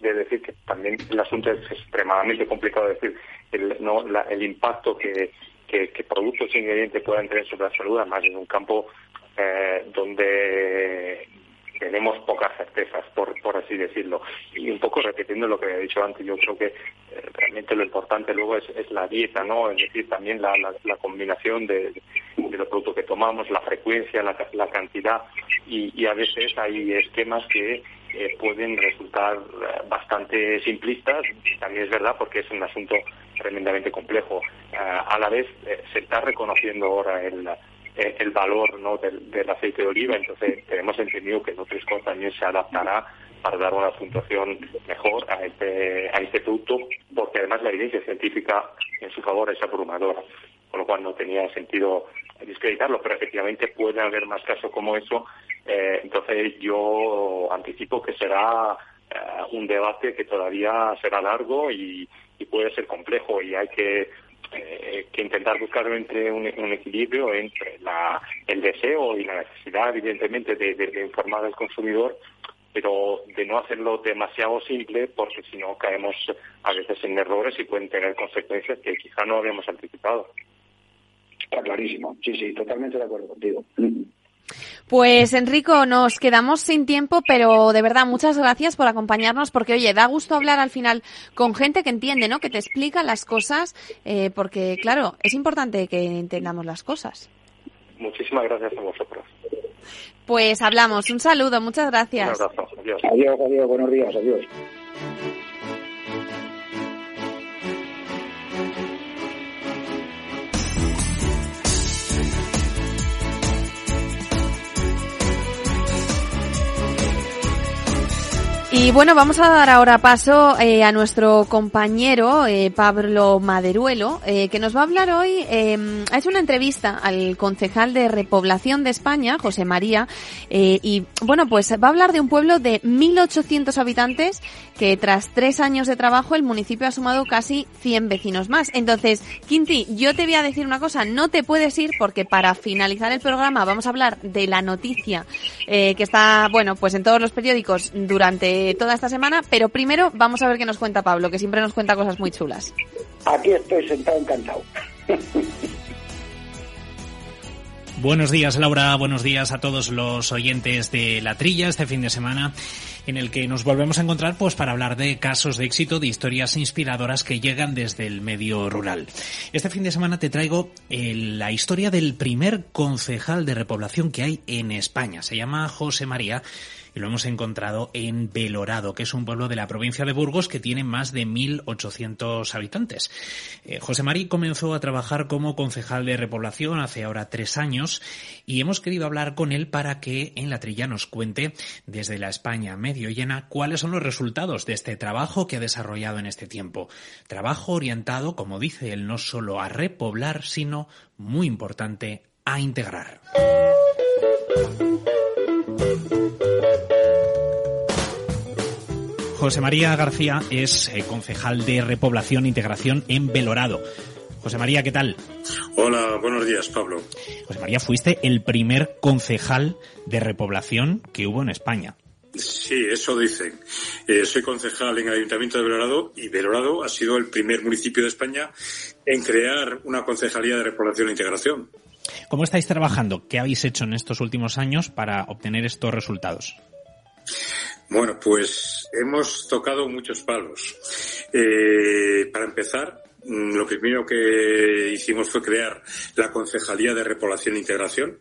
de decir que también el asunto es extremadamente complicado de decir el, no, el impacto que, que, productos e ingredientes puedan tener sobre la salud, además en un campo eh, donde tenemos pocas certezas, por, por así decirlo. Y un poco repitiendo lo que había dicho antes, yo creo que eh, realmente lo importante luego es, es, la dieta, ¿no? Es decir, también la, la, combinación de, de, los productos que tomamos, la frecuencia, la, la cantidad, y, y, a veces hay esquemas que eh, pueden resultar eh, bastante simplistas. También es verdad porque es un asunto tremendamente complejo. a la vez se está reconociendo ahora el, el valor ¿no? del, aceite de oliva, entonces tenemos entendido que Nutrisco también se adaptará para dar una puntuación mejor a este, a este producto, porque además la evidencia científica en su favor es abrumadora, con lo cual no tenía sentido discreditarlo, pero efectivamente puede haber más casos como eso. Eh, entonces yo anticipo que será eh, un debate que todavía será largo y, puede ser complejo y hay que, eh, que intentar buscar entre un, equilibrio entre la, el deseo y la necesidad, evidentemente, de, de informar al consumidor pero de no hacerlo demasiado simple porque si no caemos a veces en errores y pueden tener consecuencias que quizá no habíamos anticipado. Está clarísimo, sí, sí, totalmente de acuerdo contigo. Pues Enrico, nos quedamos sin tiempo, pero de verdad muchas gracias por acompañarnos, porque oye, da gusto hablar al final con gente que entiende, ¿no? Que te explica las cosas, eh, porque claro, es importante que entendamos las cosas. Muchísimas gracias a vosotros. Pues hablamos. Un saludo, muchas gracias. Un abrazo. Adiós. Adiós, adiós. Buenos días. Adiós. Y bueno, vamos a dar ahora paso eh, a nuestro compañero eh, Pablo Maderuelo, eh, que nos va a hablar hoy, eh, ha hecho una entrevista al concejal de repoblación de España, José María, eh, y bueno, pues va a hablar de un pueblo de 1.800 habitantes que tras tres años de trabajo el municipio ha sumado casi 100 vecinos más. Entonces, Quinti, yo te voy a decir una cosa, no te puedes ir porque para finalizar el programa vamos a hablar de la noticia eh, que está, bueno, pues en todos los periódicos durante toda esta semana, pero primero vamos a ver qué nos cuenta Pablo, que siempre nos cuenta cosas muy chulas. Aquí estoy sentado encantado. Buenos días, Laura. Buenos días a todos los oyentes de La Trilla este fin de semana en el que nos volvemos a encontrar pues para hablar de casos de éxito, de historias inspiradoras que llegan desde el medio rural. Este fin de semana te traigo eh, la historia del primer concejal de repoblación que hay en España. Se llama José María y lo hemos encontrado en Belorado, que es un pueblo de la provincia de Burgos que tiene más de 1.800 habitantes. Eh, José María comenzó a trabajar como concejal de repoblación hace ahora tres años y hemos querido hablar con él para que en la trilla nos cuente desde la España medio llena cuáles son los resultados de este trabajo que ha desarrollado en este tiempo. Trabajo orientado, como dice él, no solo a repoblar, sino, muy importante, a integrar. José María García es eh, concejal de repoblación e integración en Belorado. José María, ¿qué tal? Hola, buenos días, Pablo. José María, fuiste el primer concejal de repoblación que hubo en España. Sí, eso dicen. Eh, soy concejal en el Ayuntamiento de Belorado y Belorado ha sido el primer municipio de España en crear una concejalía de repoblación e integración. ¿Cómo estáis trabajando? ¿Qué habéis hecho en estos últimos años para obtener estos resultados? Bueno, pues hemos tocado muchos palos. Eh, para empezar, mm, lo primero que hicimos fue crear la Concejalía de Repoblación e Integración.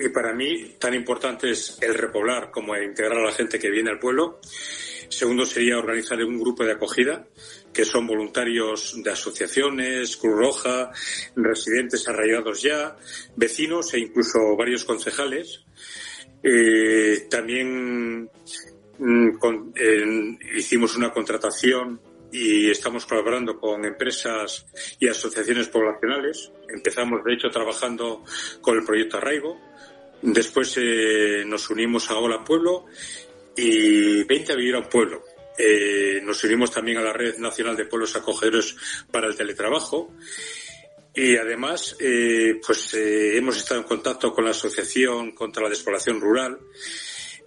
Y para mí, tan importante es el repoblar como el integrar a la gente que viene al pueblo. Segundo sería organizar un grupo de acogida, que son voluntarios de asociaciones, Cruz Roja, residentes arraigados ya, vecinos e incluso varios concejales. Eh, también Mm, hicimos una contratación y estamos colaborando con empresas y asociaciones poblacionales. Empezamos, de hecho, trabajando con el proyecto Arraigo. Después eh, nos unimos a Hola Pueblo y 20 a Vivir a un Pueblo. Eh, nos unimos también a la Red Nacional de Pueblos Acogedores para el Teletrabajo. Y además, eh, pues hemos estado en contacto con la Asociación contra la Despoblación Rural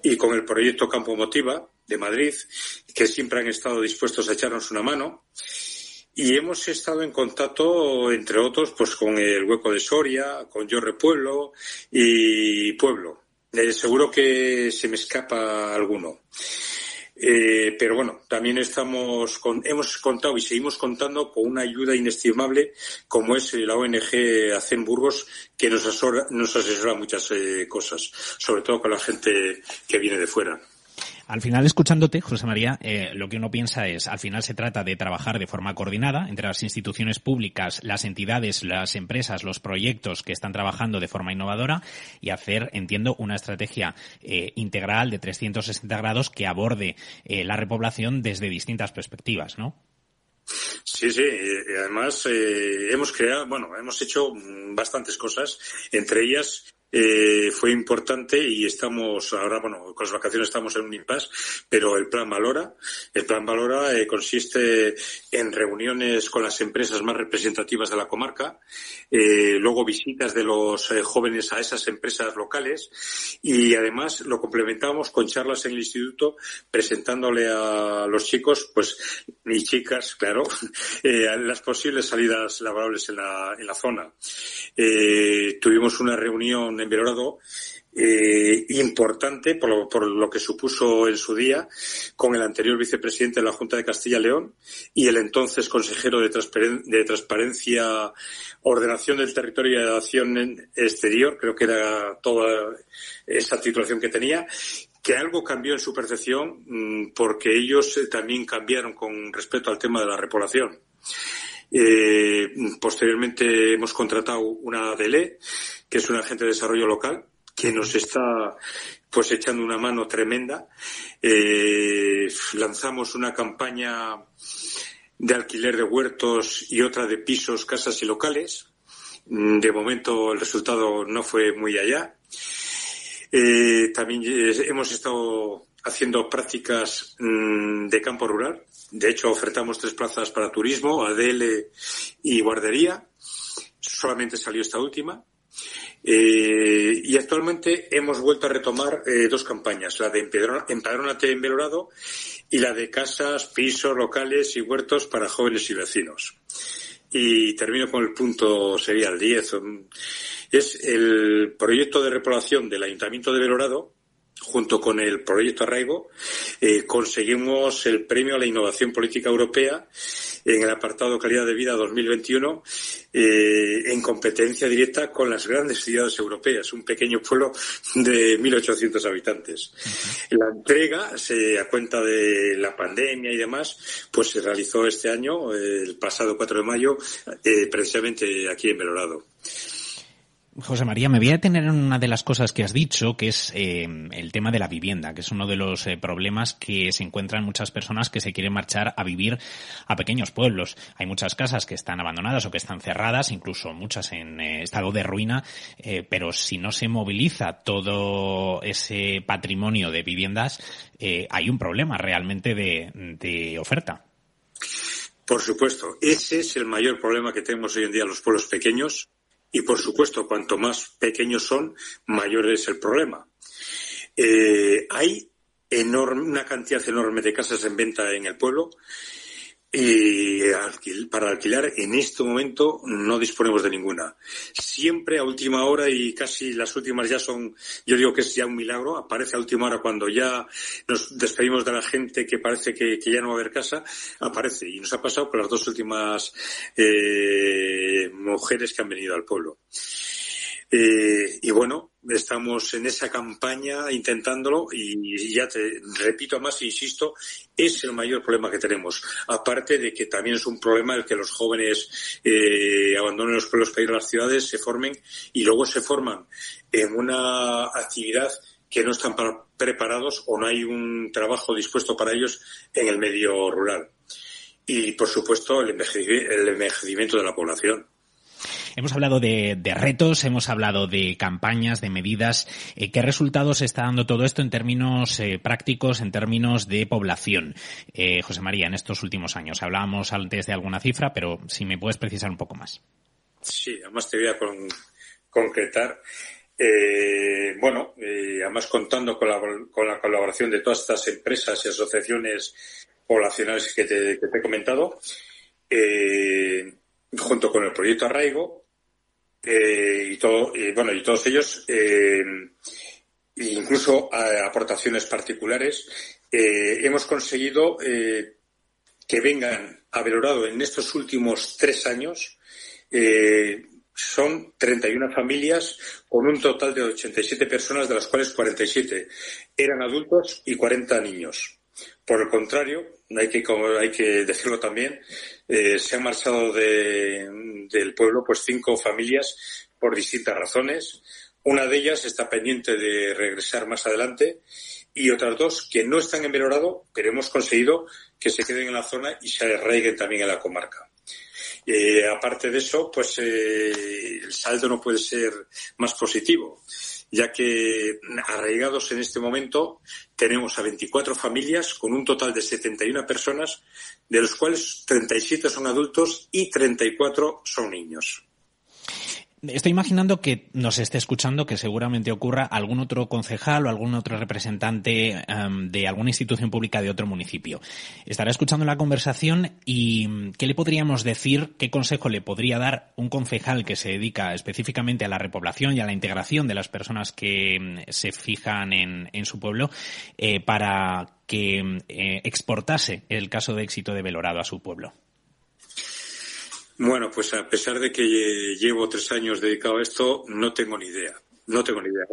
y con el proyecto Campo Motiva de Madrid, que siempre han estado dispuestos a echarnos una mano. Y hemos estado en contacto, entre otros, pues con el Hueco de Soria, con Yorre Pueblo y Pueblo. Eh, seguro que se me escapa alguno. Eh, pero bueno, también estamos hemos contado y seguimos contando con una ayuda inestimable como es la ONG Hacen Burgos, que nos asesora, nos asesora muchas eh, cosas, sobre todo con la gente que viene de fuera. Al final, escuchándote, José María, eh, lo que uno piensa es, al final se trata de trabajar de forma coordinada entre las instituciones públicas, las entidades, las empresas, los proyectos que están trabajando de forma innovadora y hacer, entiendo, una estrategia eh, integral de 360 grados que aborde eh, la repoblación desde distintas perspectivas, ¿no? Sí, sí. Además, hemos creado, bueno, hemos hecho bastantes cosas, entre ellas eh, fue importante y estamos ahora, bueno, con las vacaciones estamos en un impasse, pero el plan Valora, el plan Valora eh, consiste en reuniones con las empresas más representativas de la comarca, eh, luego visitas de los eh, jóvenes a esas empresas locales y además lo complementamos con charlas en el instituto presentándole a los chicos, pues, y chicas, claro, [laughs] las posibles salidas laborables en la, en la zona. tuvimos una reunión en Belorado eh, importante por lo, por lo, que supuso en su día con el anterior vicepresidente de la Junta de Castilla y León y el entonces consejero de, de Transparencia, Ordenación del Territorio y Acción Exterior, creo que era toda esa titulación que tenía, que algo cambió en su percepción mm, porque ellos eh, también cambiaron con respecto al tema de la repoblación. Eh, posteriormente hemos contratado una DLE que es un agente de desarrollo local, que nos está pues echando una mano tremenda. Eh, lanzamos una campaña de alquiler de huertos y otra de pisos, casas y locales. Mm, de momento el resultado no fue muy allá. Eh, también hemos estado haciendo prácticas mm, de campo rural. De hecho, ofertamos tres plazas para turismo, ADL y guardería. Solamente salió esta última. Eh, y actualmente hemos vuelto a retomar eh, dos campañas, la de Empadrónate en Belorado y la de casas, pisos, locales y huertos para jóvenes y vecinos. Y termino con el punto, sería el 10. Es el proyecto de repoblación del Ayuntamiento de Belorado, junto con el proyecto Arraigo, eh, conseguimos el premio a la innovación política europea en el apartado calidad de vida 2021 eh, en competencia directa con las grandes ciudades europeas, un pequeño pueblo de 1.800 habitantes. La entrega, se, a cuenta de la pandemia y demás, pues se realizó este año, el pasado 4 de mayo, eh, precisamente aquí en Belorado. José María, me voy a detener en una de las cosas que has dicho, que es eh, el tema de la vivienda, que es uno de los eh, problemas que se encuentran muchas personas que se quieren marchar a vivir a pequeños pueblos. Hay muchas casas que están abandonadas o que están cerradas, incluso muchas en eh, estado de ruina, pero si no se moviliza todo ese patrimonio de viviendas, hay un problema realmente de, de oferta. Por supuesto, ese es el mayor problema que tenemos hoy en día los pueblos pequeños y, por supuesto, cuanto más pequeños son, mayor es el problema. Eh, hay enorme, una cantidad enorme de casas en venta en el pueblo y para alquilar en este momento no disponemos de ninguna. Siempre a última hora y casi las últimas ya son, yo digo que es ya un milagro, aparece a última hora cuando ya nos despedimos de la gente que parece que, ya no va a haber casa, aparece. Y nos ha pasado con las dos últimas eh, mujeres que han venido al pueblo. Eh, y bueno, estamos en esa campaña intentándolo y ya te repito más, insisto, es el mayor problema que tenemos. Aparte de que también es un problema el que los jóvenes eh, abandonen los pueblos para ir a las ciudades, se formen y luego se forman en una actividad que no están preparados o no hay un trabajo dispuesto para ellos en el medio rural. Y, por supuesto, el envejecimiento de la población. Hemos hablado de, retos, hemos hablado de campañas, de medidas. Eh, ¿Qué resultados está dando todo esto en términos eh, prácticos, en términos de población? Eh, José María, en estos últimos años. Hablábamos antes de alguna cifra, pero si me puedes precisar un poco más. Sí, además te voy a concretar. bueno, además contando con la, colaboración de todas estas empresas y asociaciones poblacionales que te he comentado, junto con el proyecto Arraigo, eh, y todo, bueno, y todos ellos, eh, incluso aportaciones particulares, eh, hemos conseguido que vengan a Belorado en estos últimos tres años son 31 familias con un total de 87 personas, de las cuales 47 eran adultos y 40 niños. Por el contrario, hay que, hay que decirlo también, eh, se han marchado del pueblo pues cinco familias por distintas razones. Una de ellas está pendiente de regresar más adelante y otras dos que no están en Belorado, pero hemos conseguido que se queden en la zona y se arraiguen también en la comarca. Eh, aparte de eso, pues eh, el saldo no puede ser más positivo, ya que arraigados en este momento tenemos a 24 familias con un total de 71 personas, de los cuales 37 son adultos y 34 son niños. Estoy imaginando que nos esté escuchando que seguramente ocurra algún otro concejal o algún otro representante em, de alguna institución pública de otro municipio. Estará escuchando la conversación y ¿qué le podríamos decir? ¿Qué consejo le podría dar un concejal que se dedica específicamente a la repoblación y a la integración de las personas que em, se fijan en, su pueblo eh, para que eh, exportase el caso de éxito de Belorado a su pueblo? Bueno, pues a pesar de que llevo tres años dedicado a esto, no tengo ni idea. No tengo ni idea.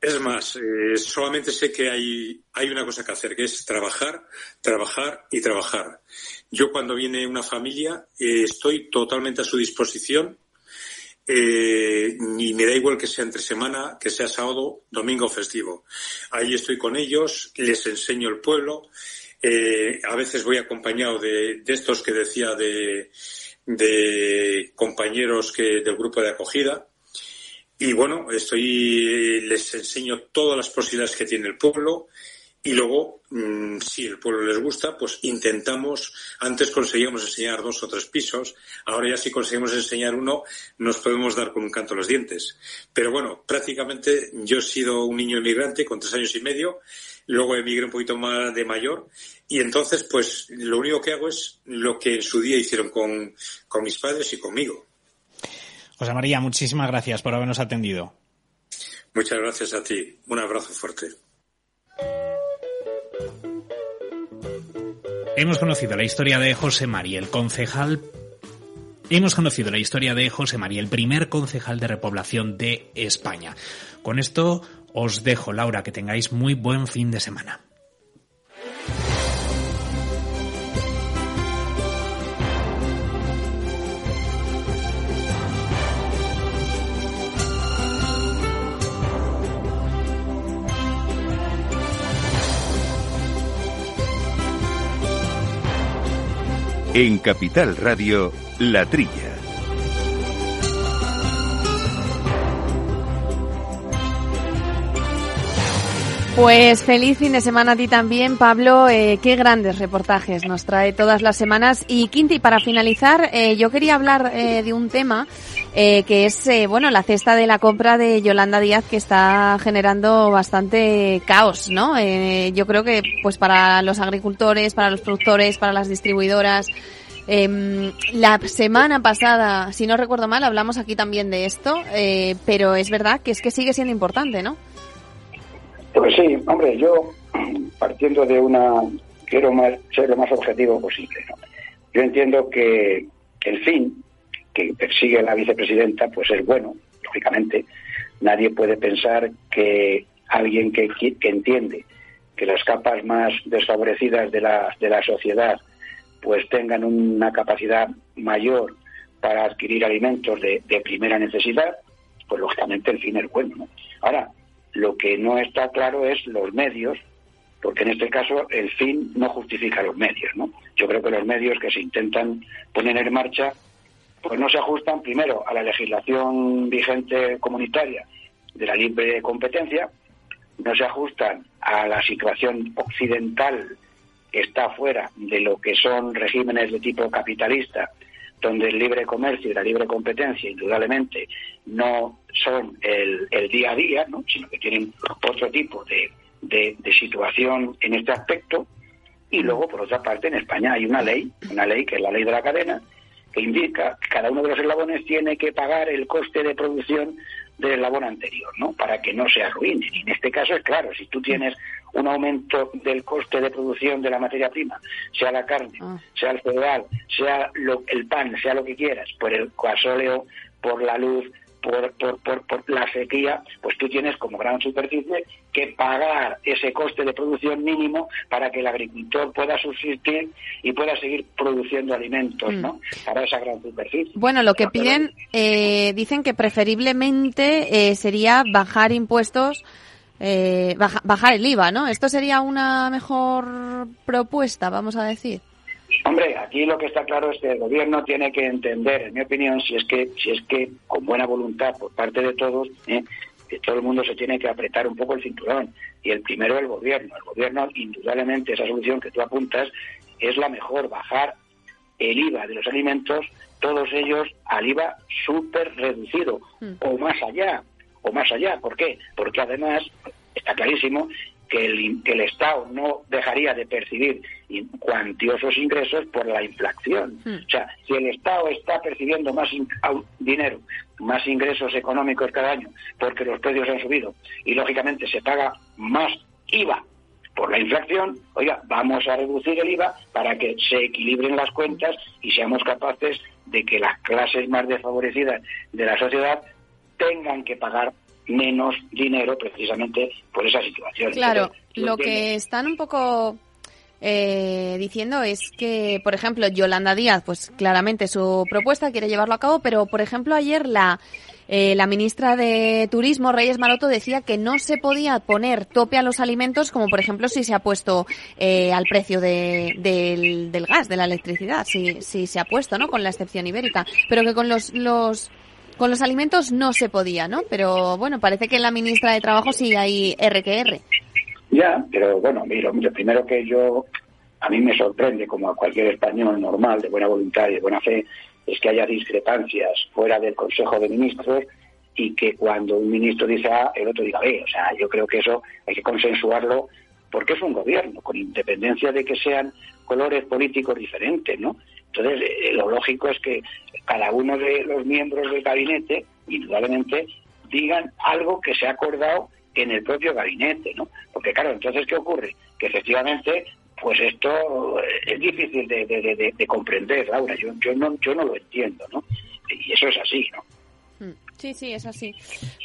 Es más, eh, solamente sé que hay, hay una cosa que hacer, que es trabajar, trabajar y trabajar. Yo cuando viene una familia eh, estoy totalmente a su disposición eh, y me da igual que sea entre semana, que sea sábado, domingo o festivo. Ahí estoy con ellos, les enseño el pueblo. a veces voy acompañado de estos que decía de de compañeros que, del grupo de acogida. Y bueno, estoy, les enseño todas las posibilidades que tiene el pueblo y luego, mm, si el pueblo les gusta, pues intentamos, antes conseguíamos enseñar dos o tres pisos, ahora ya si conseguimos enseñar uno, nos podemos dar con un canto los dientes. Pero bueno, prácticamente yo he sido un niño emigrante con tres años y medio, luego emigré un poquito más de mayor y entonces, pues lo único que hago es lo que en su día hicieron con, con mis padres y conmigo. José María, muchísimas gracias por habernos atendido. Muchas gracias a ti. Un abrazo fuerte. Hemos conocido la historia de José María, el concejal. Hemos conocido la historia de José María, el primer concejal de repoblación de España. Con esto os dejo, Laura, que tengáis muy buen fin de semana. En Capital Radio, La Trilla. Pues feliz fin de semana a ti también, Pablo. Eh, qué grandes reportajes nos trae todas las semanas. Y Quinti, para finalizar, eh, yo quería hablar eh, de un tema que es, bueno, la cesta de la compra de Yolanda Díaz que está generando bastante caos, ¿no? yo creo que, pues para los agricultores, para los productores, para las distribuidoras, eh, la semana pasada, si no recuerdo mal, hablamos aquí también de esto, eh, pero es verdad que es que sigue siendo importante, ¿no? Pues sí, hombre, yo [clears throat] partiendo de una quiero más, ser lo más objetivo posible. ¿no? Yo entiendo que el fin que persigue la vicepresidenta pues es bueno, lógicamente. Nadie puede pensar que alguien que, que entiende que las capas más desfavorecidas de la, de la sociedad pues tengan una capacidad mayor para adquirir alimentos de, primera necesidad, pues lógicamente el fin es bueno. Ahora, lo que no está claro es los medios, porque en este caso el fin no justifica los medios. ¿no? Yo creo que los medios que se intentan poner en marcha pues no se ajustan primero a la legislación vigente comunitaria de la libre competencia, no se ajustan a la situación occidental está fuera de lo que son regímenes de tipo capitalista, donde el libre comercio y la libre competencia indudablemente no son el, día a día, ¿no? sino que tienen otro tipo de, de, situación en este aspecto. Y luego, por otra parte, en España hay una ley, una ley que es la ley de la cadena, que indica que cada uno de los eslabones tiene que pagar el coste de producción del eslabón anterior, ¿no? Para que no se arruine. Y en este caso es claro, si tú tienes un aumento del coste de producción de la materia prima, sea la carne, ah. sea el cereal, sea el pan, sea lo que quieras, por el gasóleo, por la luz, por, por, la sequía, pues tú tienes como gran superficie que pagar ese coste de producción mínimo para que el agricultor pueda subsistir y pueda seguir produciendo alimentos, ¿no? Mm. Para esa gran superficie. Bueno, lo que piden, eh, dicen que preferiblemente eh, sería bajar impuestos eh, bajar el IVA, ¿no? Esto sería una mejor propuesta, vamos a decir. Hombre, aquí lo que está claro es que el gobierno tiene que entender, en mi opinión, si es que, si es que con buena voluntad por parte de todos, ¿eh? que todo el mundo se tiene que apretar un poco el cinturón. Y el primero el gobierno. El gobierno, indudablemente, esa solución que tú apuntas es la mejor, bajar el IVA de los alimentos, todos ellos al IVA súper reducido, mm. o más allá, o más allá. ¿Por qué? Porque además está clarísimo que el, que el Estado no dejaría de percibir cuantiosos ingresos por la inflación. Hmm. O sea, si el Estado está percibiendo más dinero, más ingresos económicos cada año, porque los precios han subido y lógicamente se paga más IVA por la inflación, oiga, vamos a reducir el IVA para que se equilibren las cuentas y seamos capaces de que las clases más desfavorecidas de la sociedad tengan que pagar menos dinero precisamente por esa situación. Claro, lo que están un poco eh, diciendo es que, por ejemplo, Yolanda Díaz, pues claramente su propuesta quiere llevarlo a cabo, pero, por ejemplo, ayer la, eh, la ministra de Turismo, Reyes Maroto, decía que no se podía poner tope a los alimentos, como por ejemplo si se ha puesto eh, al precio de, del, del, gas, de la electricidad, si, si se ha puesto, ¿no? Con la excepción ibérica, pero que con los, los con los alimentos no se podía, ¿no? Pero bueno, parece que la ministra de Trabajo sí hay RQR. Ya, pero bueno, mira, lo primero que yo, a mí me sorprende, como a cualquier español normal, de buena voluntad y de buena fe, es que haya discrepancias fuera del Consejo de Ministros y que cuando un ministro dice A, el otro diga B. O sea, yo creo que eso hay que consensuarlo porque es un gobierno, con independencia de que sean colores políticos diferentes, ¿no? Entonces, eh, lo lógico es que cada uno de los miembros del gabinete, indudablemente, digan algo que se ha acordado en el propio gabinete, ¿no? Porque claro, entonces, ¿qué ocurre? Que efectivamente, pues esto es difícil de, comprender, Laura. Yo, yo, no, yo no lo entiendo, ¿no? Y eso es así, ¿no? Mm, sí, sí, es así.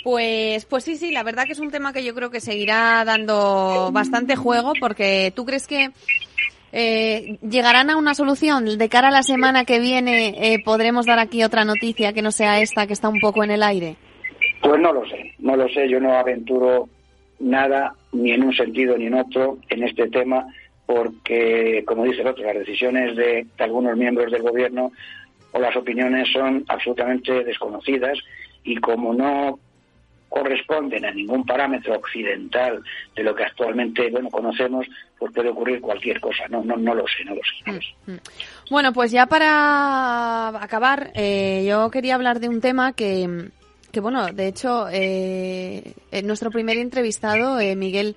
Pues, pues sí, sí, la verdad que es un tema que yo creo que seguirá dando bastante juego porque tú crees que eh, ¿Llegarán a una solución? ¿De cara a la semana que viene eh, podremos dar aquí otra noticia que no sea esta que está un poco en el aire? Pues no lo sé, no lo sé. Yo no aventuro nada, ni en un sentido ni en otro, en este tema, porque, como dice el otro, las decisiones de algunos miembros del gobierno o las opiniones son absolutamente desconocidas y como no corresponden a ningún parámetro occidental de lo que actualmente bueno conocemos, pues puede ocurrir cualquier cosa. No, no, no lo sé, no lo sé. Mm, mm. Bueno, pues ya para acabar, eh, yo quería hablar de un tema que, que bueno, de hecho, eh, nuestro primer entrevistado, eh, Miguel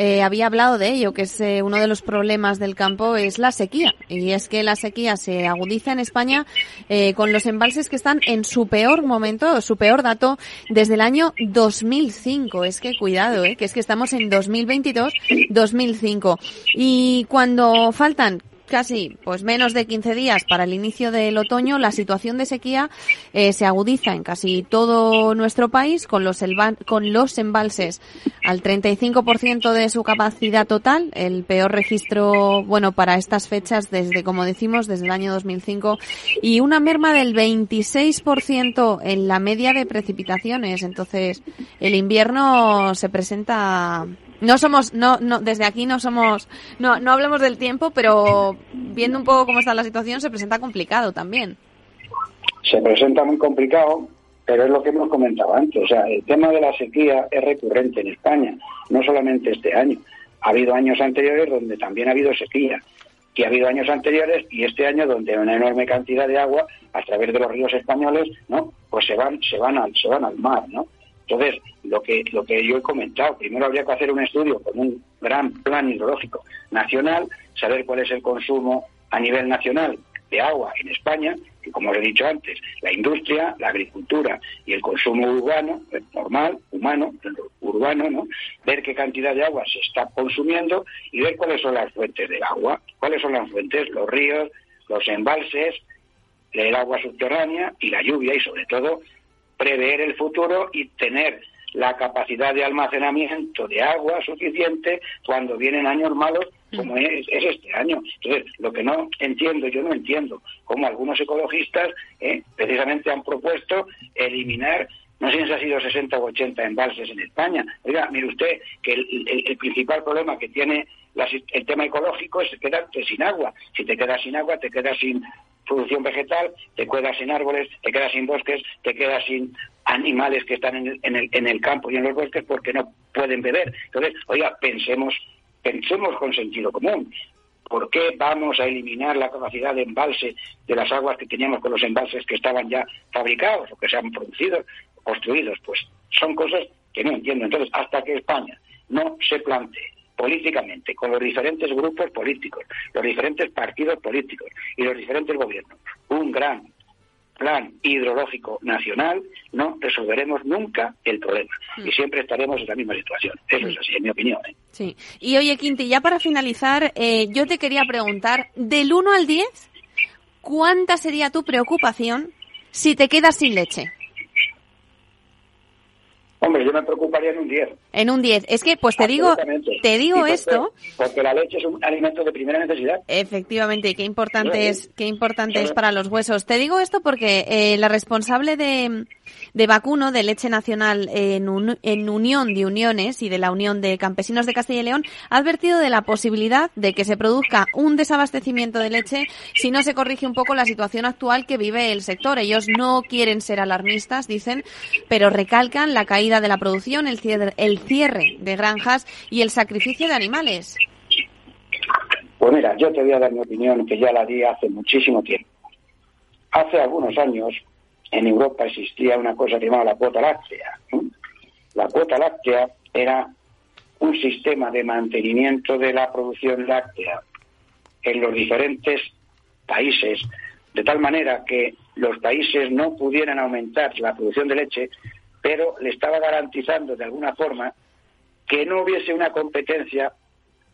eh, había hablado de ello, que es eh, uno de los problemas del campo es la sequía. Y es que la sequía se agudiza en España eh, con los embalses que están en su peor momento, su peor dato desde el año 2005. Es que cuidado, eh, que es que estamos en 2022, 2005. Y cuando faltan casi pues menos de 15 días para el inicio del otoño, la situación de sequía eh, se agudiza en casi todo nuestro país con los, con los embalses al 35% de su capacidad total, el peor registro bueno para estas fechas desde como decimos desde el año 2005 y una merma del 26% en la media de precipitaciones. Entonces, el invierno se presenta no somos, no, no, desde aquí no somos, no, no hablamos del tiempo, pero viendo un poco cómo está la situación se presenta complicado también. Se presenta muy complicado, pero es lo que hemos comentado antes. O sea, el tema de la sequía es recurrente en España, no solamente este año. Ha habido años anteriores donde también ha habido sequía, y ha habido años anteriores y este año donde una enorme cantidad de agua a través de los ríos españoles, ¿no? Pues se van, se van al, se van al mar, ¿no? Entonces, lo que, lo que yo he comentado, primero habría que hacer un estudio con un gran plan hidrológico nacional, saber cuál es el consumo a nivel nacional de agua en España, que como os he dicho antes, la industria, la agricultura y el consumo urbano, eh, normal, humano, urbano, ¿no? Ver qué cantidad de agua se está consumiendo y ver cuáles son las fuentes del agua, cuáles son las fuentes, los ríos, los embalses, el agua subterránea y la lluvia y sobre todo prever el futuro y tener la capacidad de almacenamiento de agua suficiente cuando vienen años malos como es, este año. Entonces, lo que no entiendo, yo no entiendo cómo algunos ecologistas eh, precisamente han propuesto eliminar no sé si ha sido 60 o 80 embalses en España. Oiga, mire usted que el, principal problema que tiene el tema ecológico es quedarte sin agua. Si te quedas sin agua, te quedas sin producción vegetal, te quedas sin árboles, te quedas sin bosques, te quedas sin animales que están en el, en el, en el campo y en los bosques porque no pueden beber. Entonces, oiga, pensemos, pensemos con sentido común. ¿Por qué vamos a eliminar la capacidad de embalse de las aguas que teníamos con los embalses que estaban ya fabricados o que se han producido, construidos? Pues son cosas que no entiendo. Entonces, hasta que España no se plantee políticamente, con los diferentes grupos políticos, los diferentes partidos políticos y los diferentes gobiernos, un gran plan hidrológico nacional, no resolveremos nunca el problema mm. y siempre estaremos en la misma situación. Eso es así, en mi opinión. ¿eh? Sí. Y oye, Quinti, ya para finalizar, eh, yo te quería preguntar, del 1 al 10, ¿cuánta sería tu preocupación si te quedas sin leche? Hombre, yo me preocuparía en un 10. En un 10. Es que, pues te digo, te digo esto. Porque la leche es un alimento de primera necesidad. Efectivamente, qué importante es, qué importante es para los huesos. Te digo esto porque eh, la responsable de, de vacuno de leche nacional en, en Unión de Uniones y de la Unión de Campesinos de Castilla y León ha advertido de la posibilidad de que se produzca un desabastecimiento de leche si no se corrige un poco la situación actual que vive el sector. Ellos no quieren ser alarmistas, dicen, pero recalcan la caída de la producción, el cierre, el cierre de granjas y el sacrificio de animales. Pues mira, yo te voy a dar mi opinión que ya la di hace muchísimo tiempo. Hace algunos años en Europa existía una cosa llamada la cuota láctea. La cuota láctea era un sistema de mantenimiento de la producción láctea en los diferentes países, de tal manera que los países no pudieran aumentar la producción de leche, pero le estaba garantizando de alguna forma que no hubiese una competencia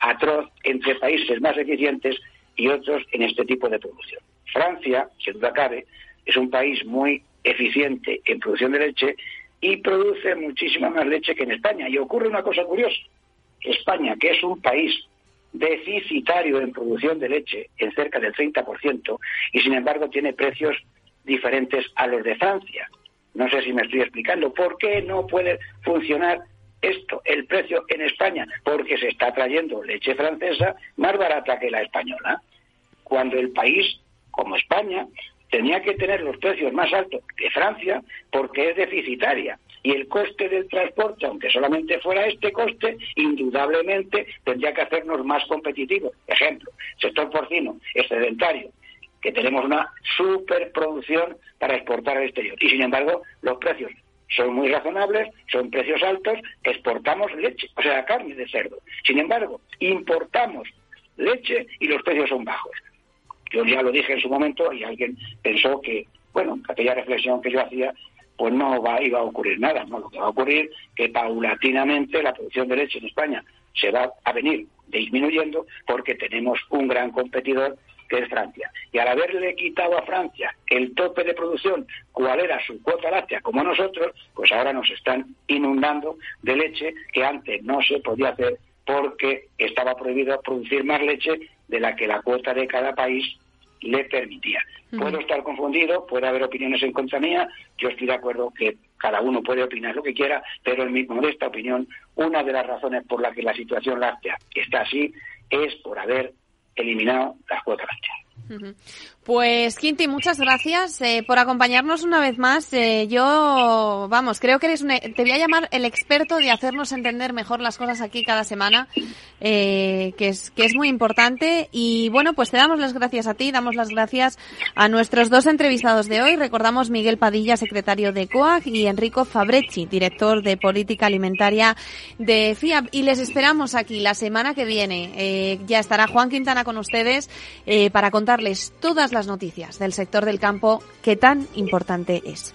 atroz entre países más eficientes y otros en este tipo de producción. Francia, sin duda cabe, es un país muy eficiente en producción de leche y produce muchísima más leche que en España. Y ocurre una cosa curiosa. España, que es un país deficitario en producción de leche en cerca del 30% y sin embargo tiene precios diferentes a los de Francia. No sé si me estoy explicando. ¿Por qué no puede funcionar esto, el precio en España? Porque se está trayendo leche francesa más barata que la española. Cuando el país, como España, tenía que tener los precios más altos que Francia porque es deficitaria. Y el coste del transporte, aunque solamente fuera este coste, indudablemente tendría que hacernos más competitivos. Ejemplo, sector porcino, excedentario, que tenemos una superproducción para exportar al exterior. Y sin embargo, los precios son muy razonables, son precios altos, exportamos leche, o sea, carne de cerdo. Sin embargo, importamos leche y los precios son bajos. Yo ya lo dije en su momento y alguien pensó que, bueno, aquella reflexión que yo hacía, pues no va, iba a ocurrir nada. No, lo que va a ocurrir que paulatinamente la producción de leche en España se va a venir disminuyendo porque tenemos un gran competidor que es Francia. Y al haberle quitado a Francia el tope de producción, cuál era su cuota láctea, como nosotros, pues ahora nos están inundando de leche que antes no se podía hacer porque estaba prohibido producir más leche de la que la cuota de cada país le permitía. Puedo estar confundido, puede haber opiniones en contra mía, yo estoy de acuerdo que cada uno puede opinar lo que quiera, pero en mi modesta opinión, una de las razones por las que la situación láctea está así es por haber eliminado las cuotas lácteas. Pues Quinti, muchas gracias eh, por acompañarnos una vez más. Eh, yo, vamos, creo que eres un, te voy a llamar el experto de hacernos entender mejor las cosas aquí cada semana, eh, que es que es muy importante. Y bueno, pues te damos las gracias a ti, damos las gracias a nuestros dos entrevistados de hoy. Recordamos Miguel Padilla, secretario de COAG, y Enrico Fabrecci, director de política alimentaria de FIAP. Y les esperamos aquí la semana que viene. ya estará Juan Quintana con ustedes para contarles todas las noticias del sector del campo que tan importante es.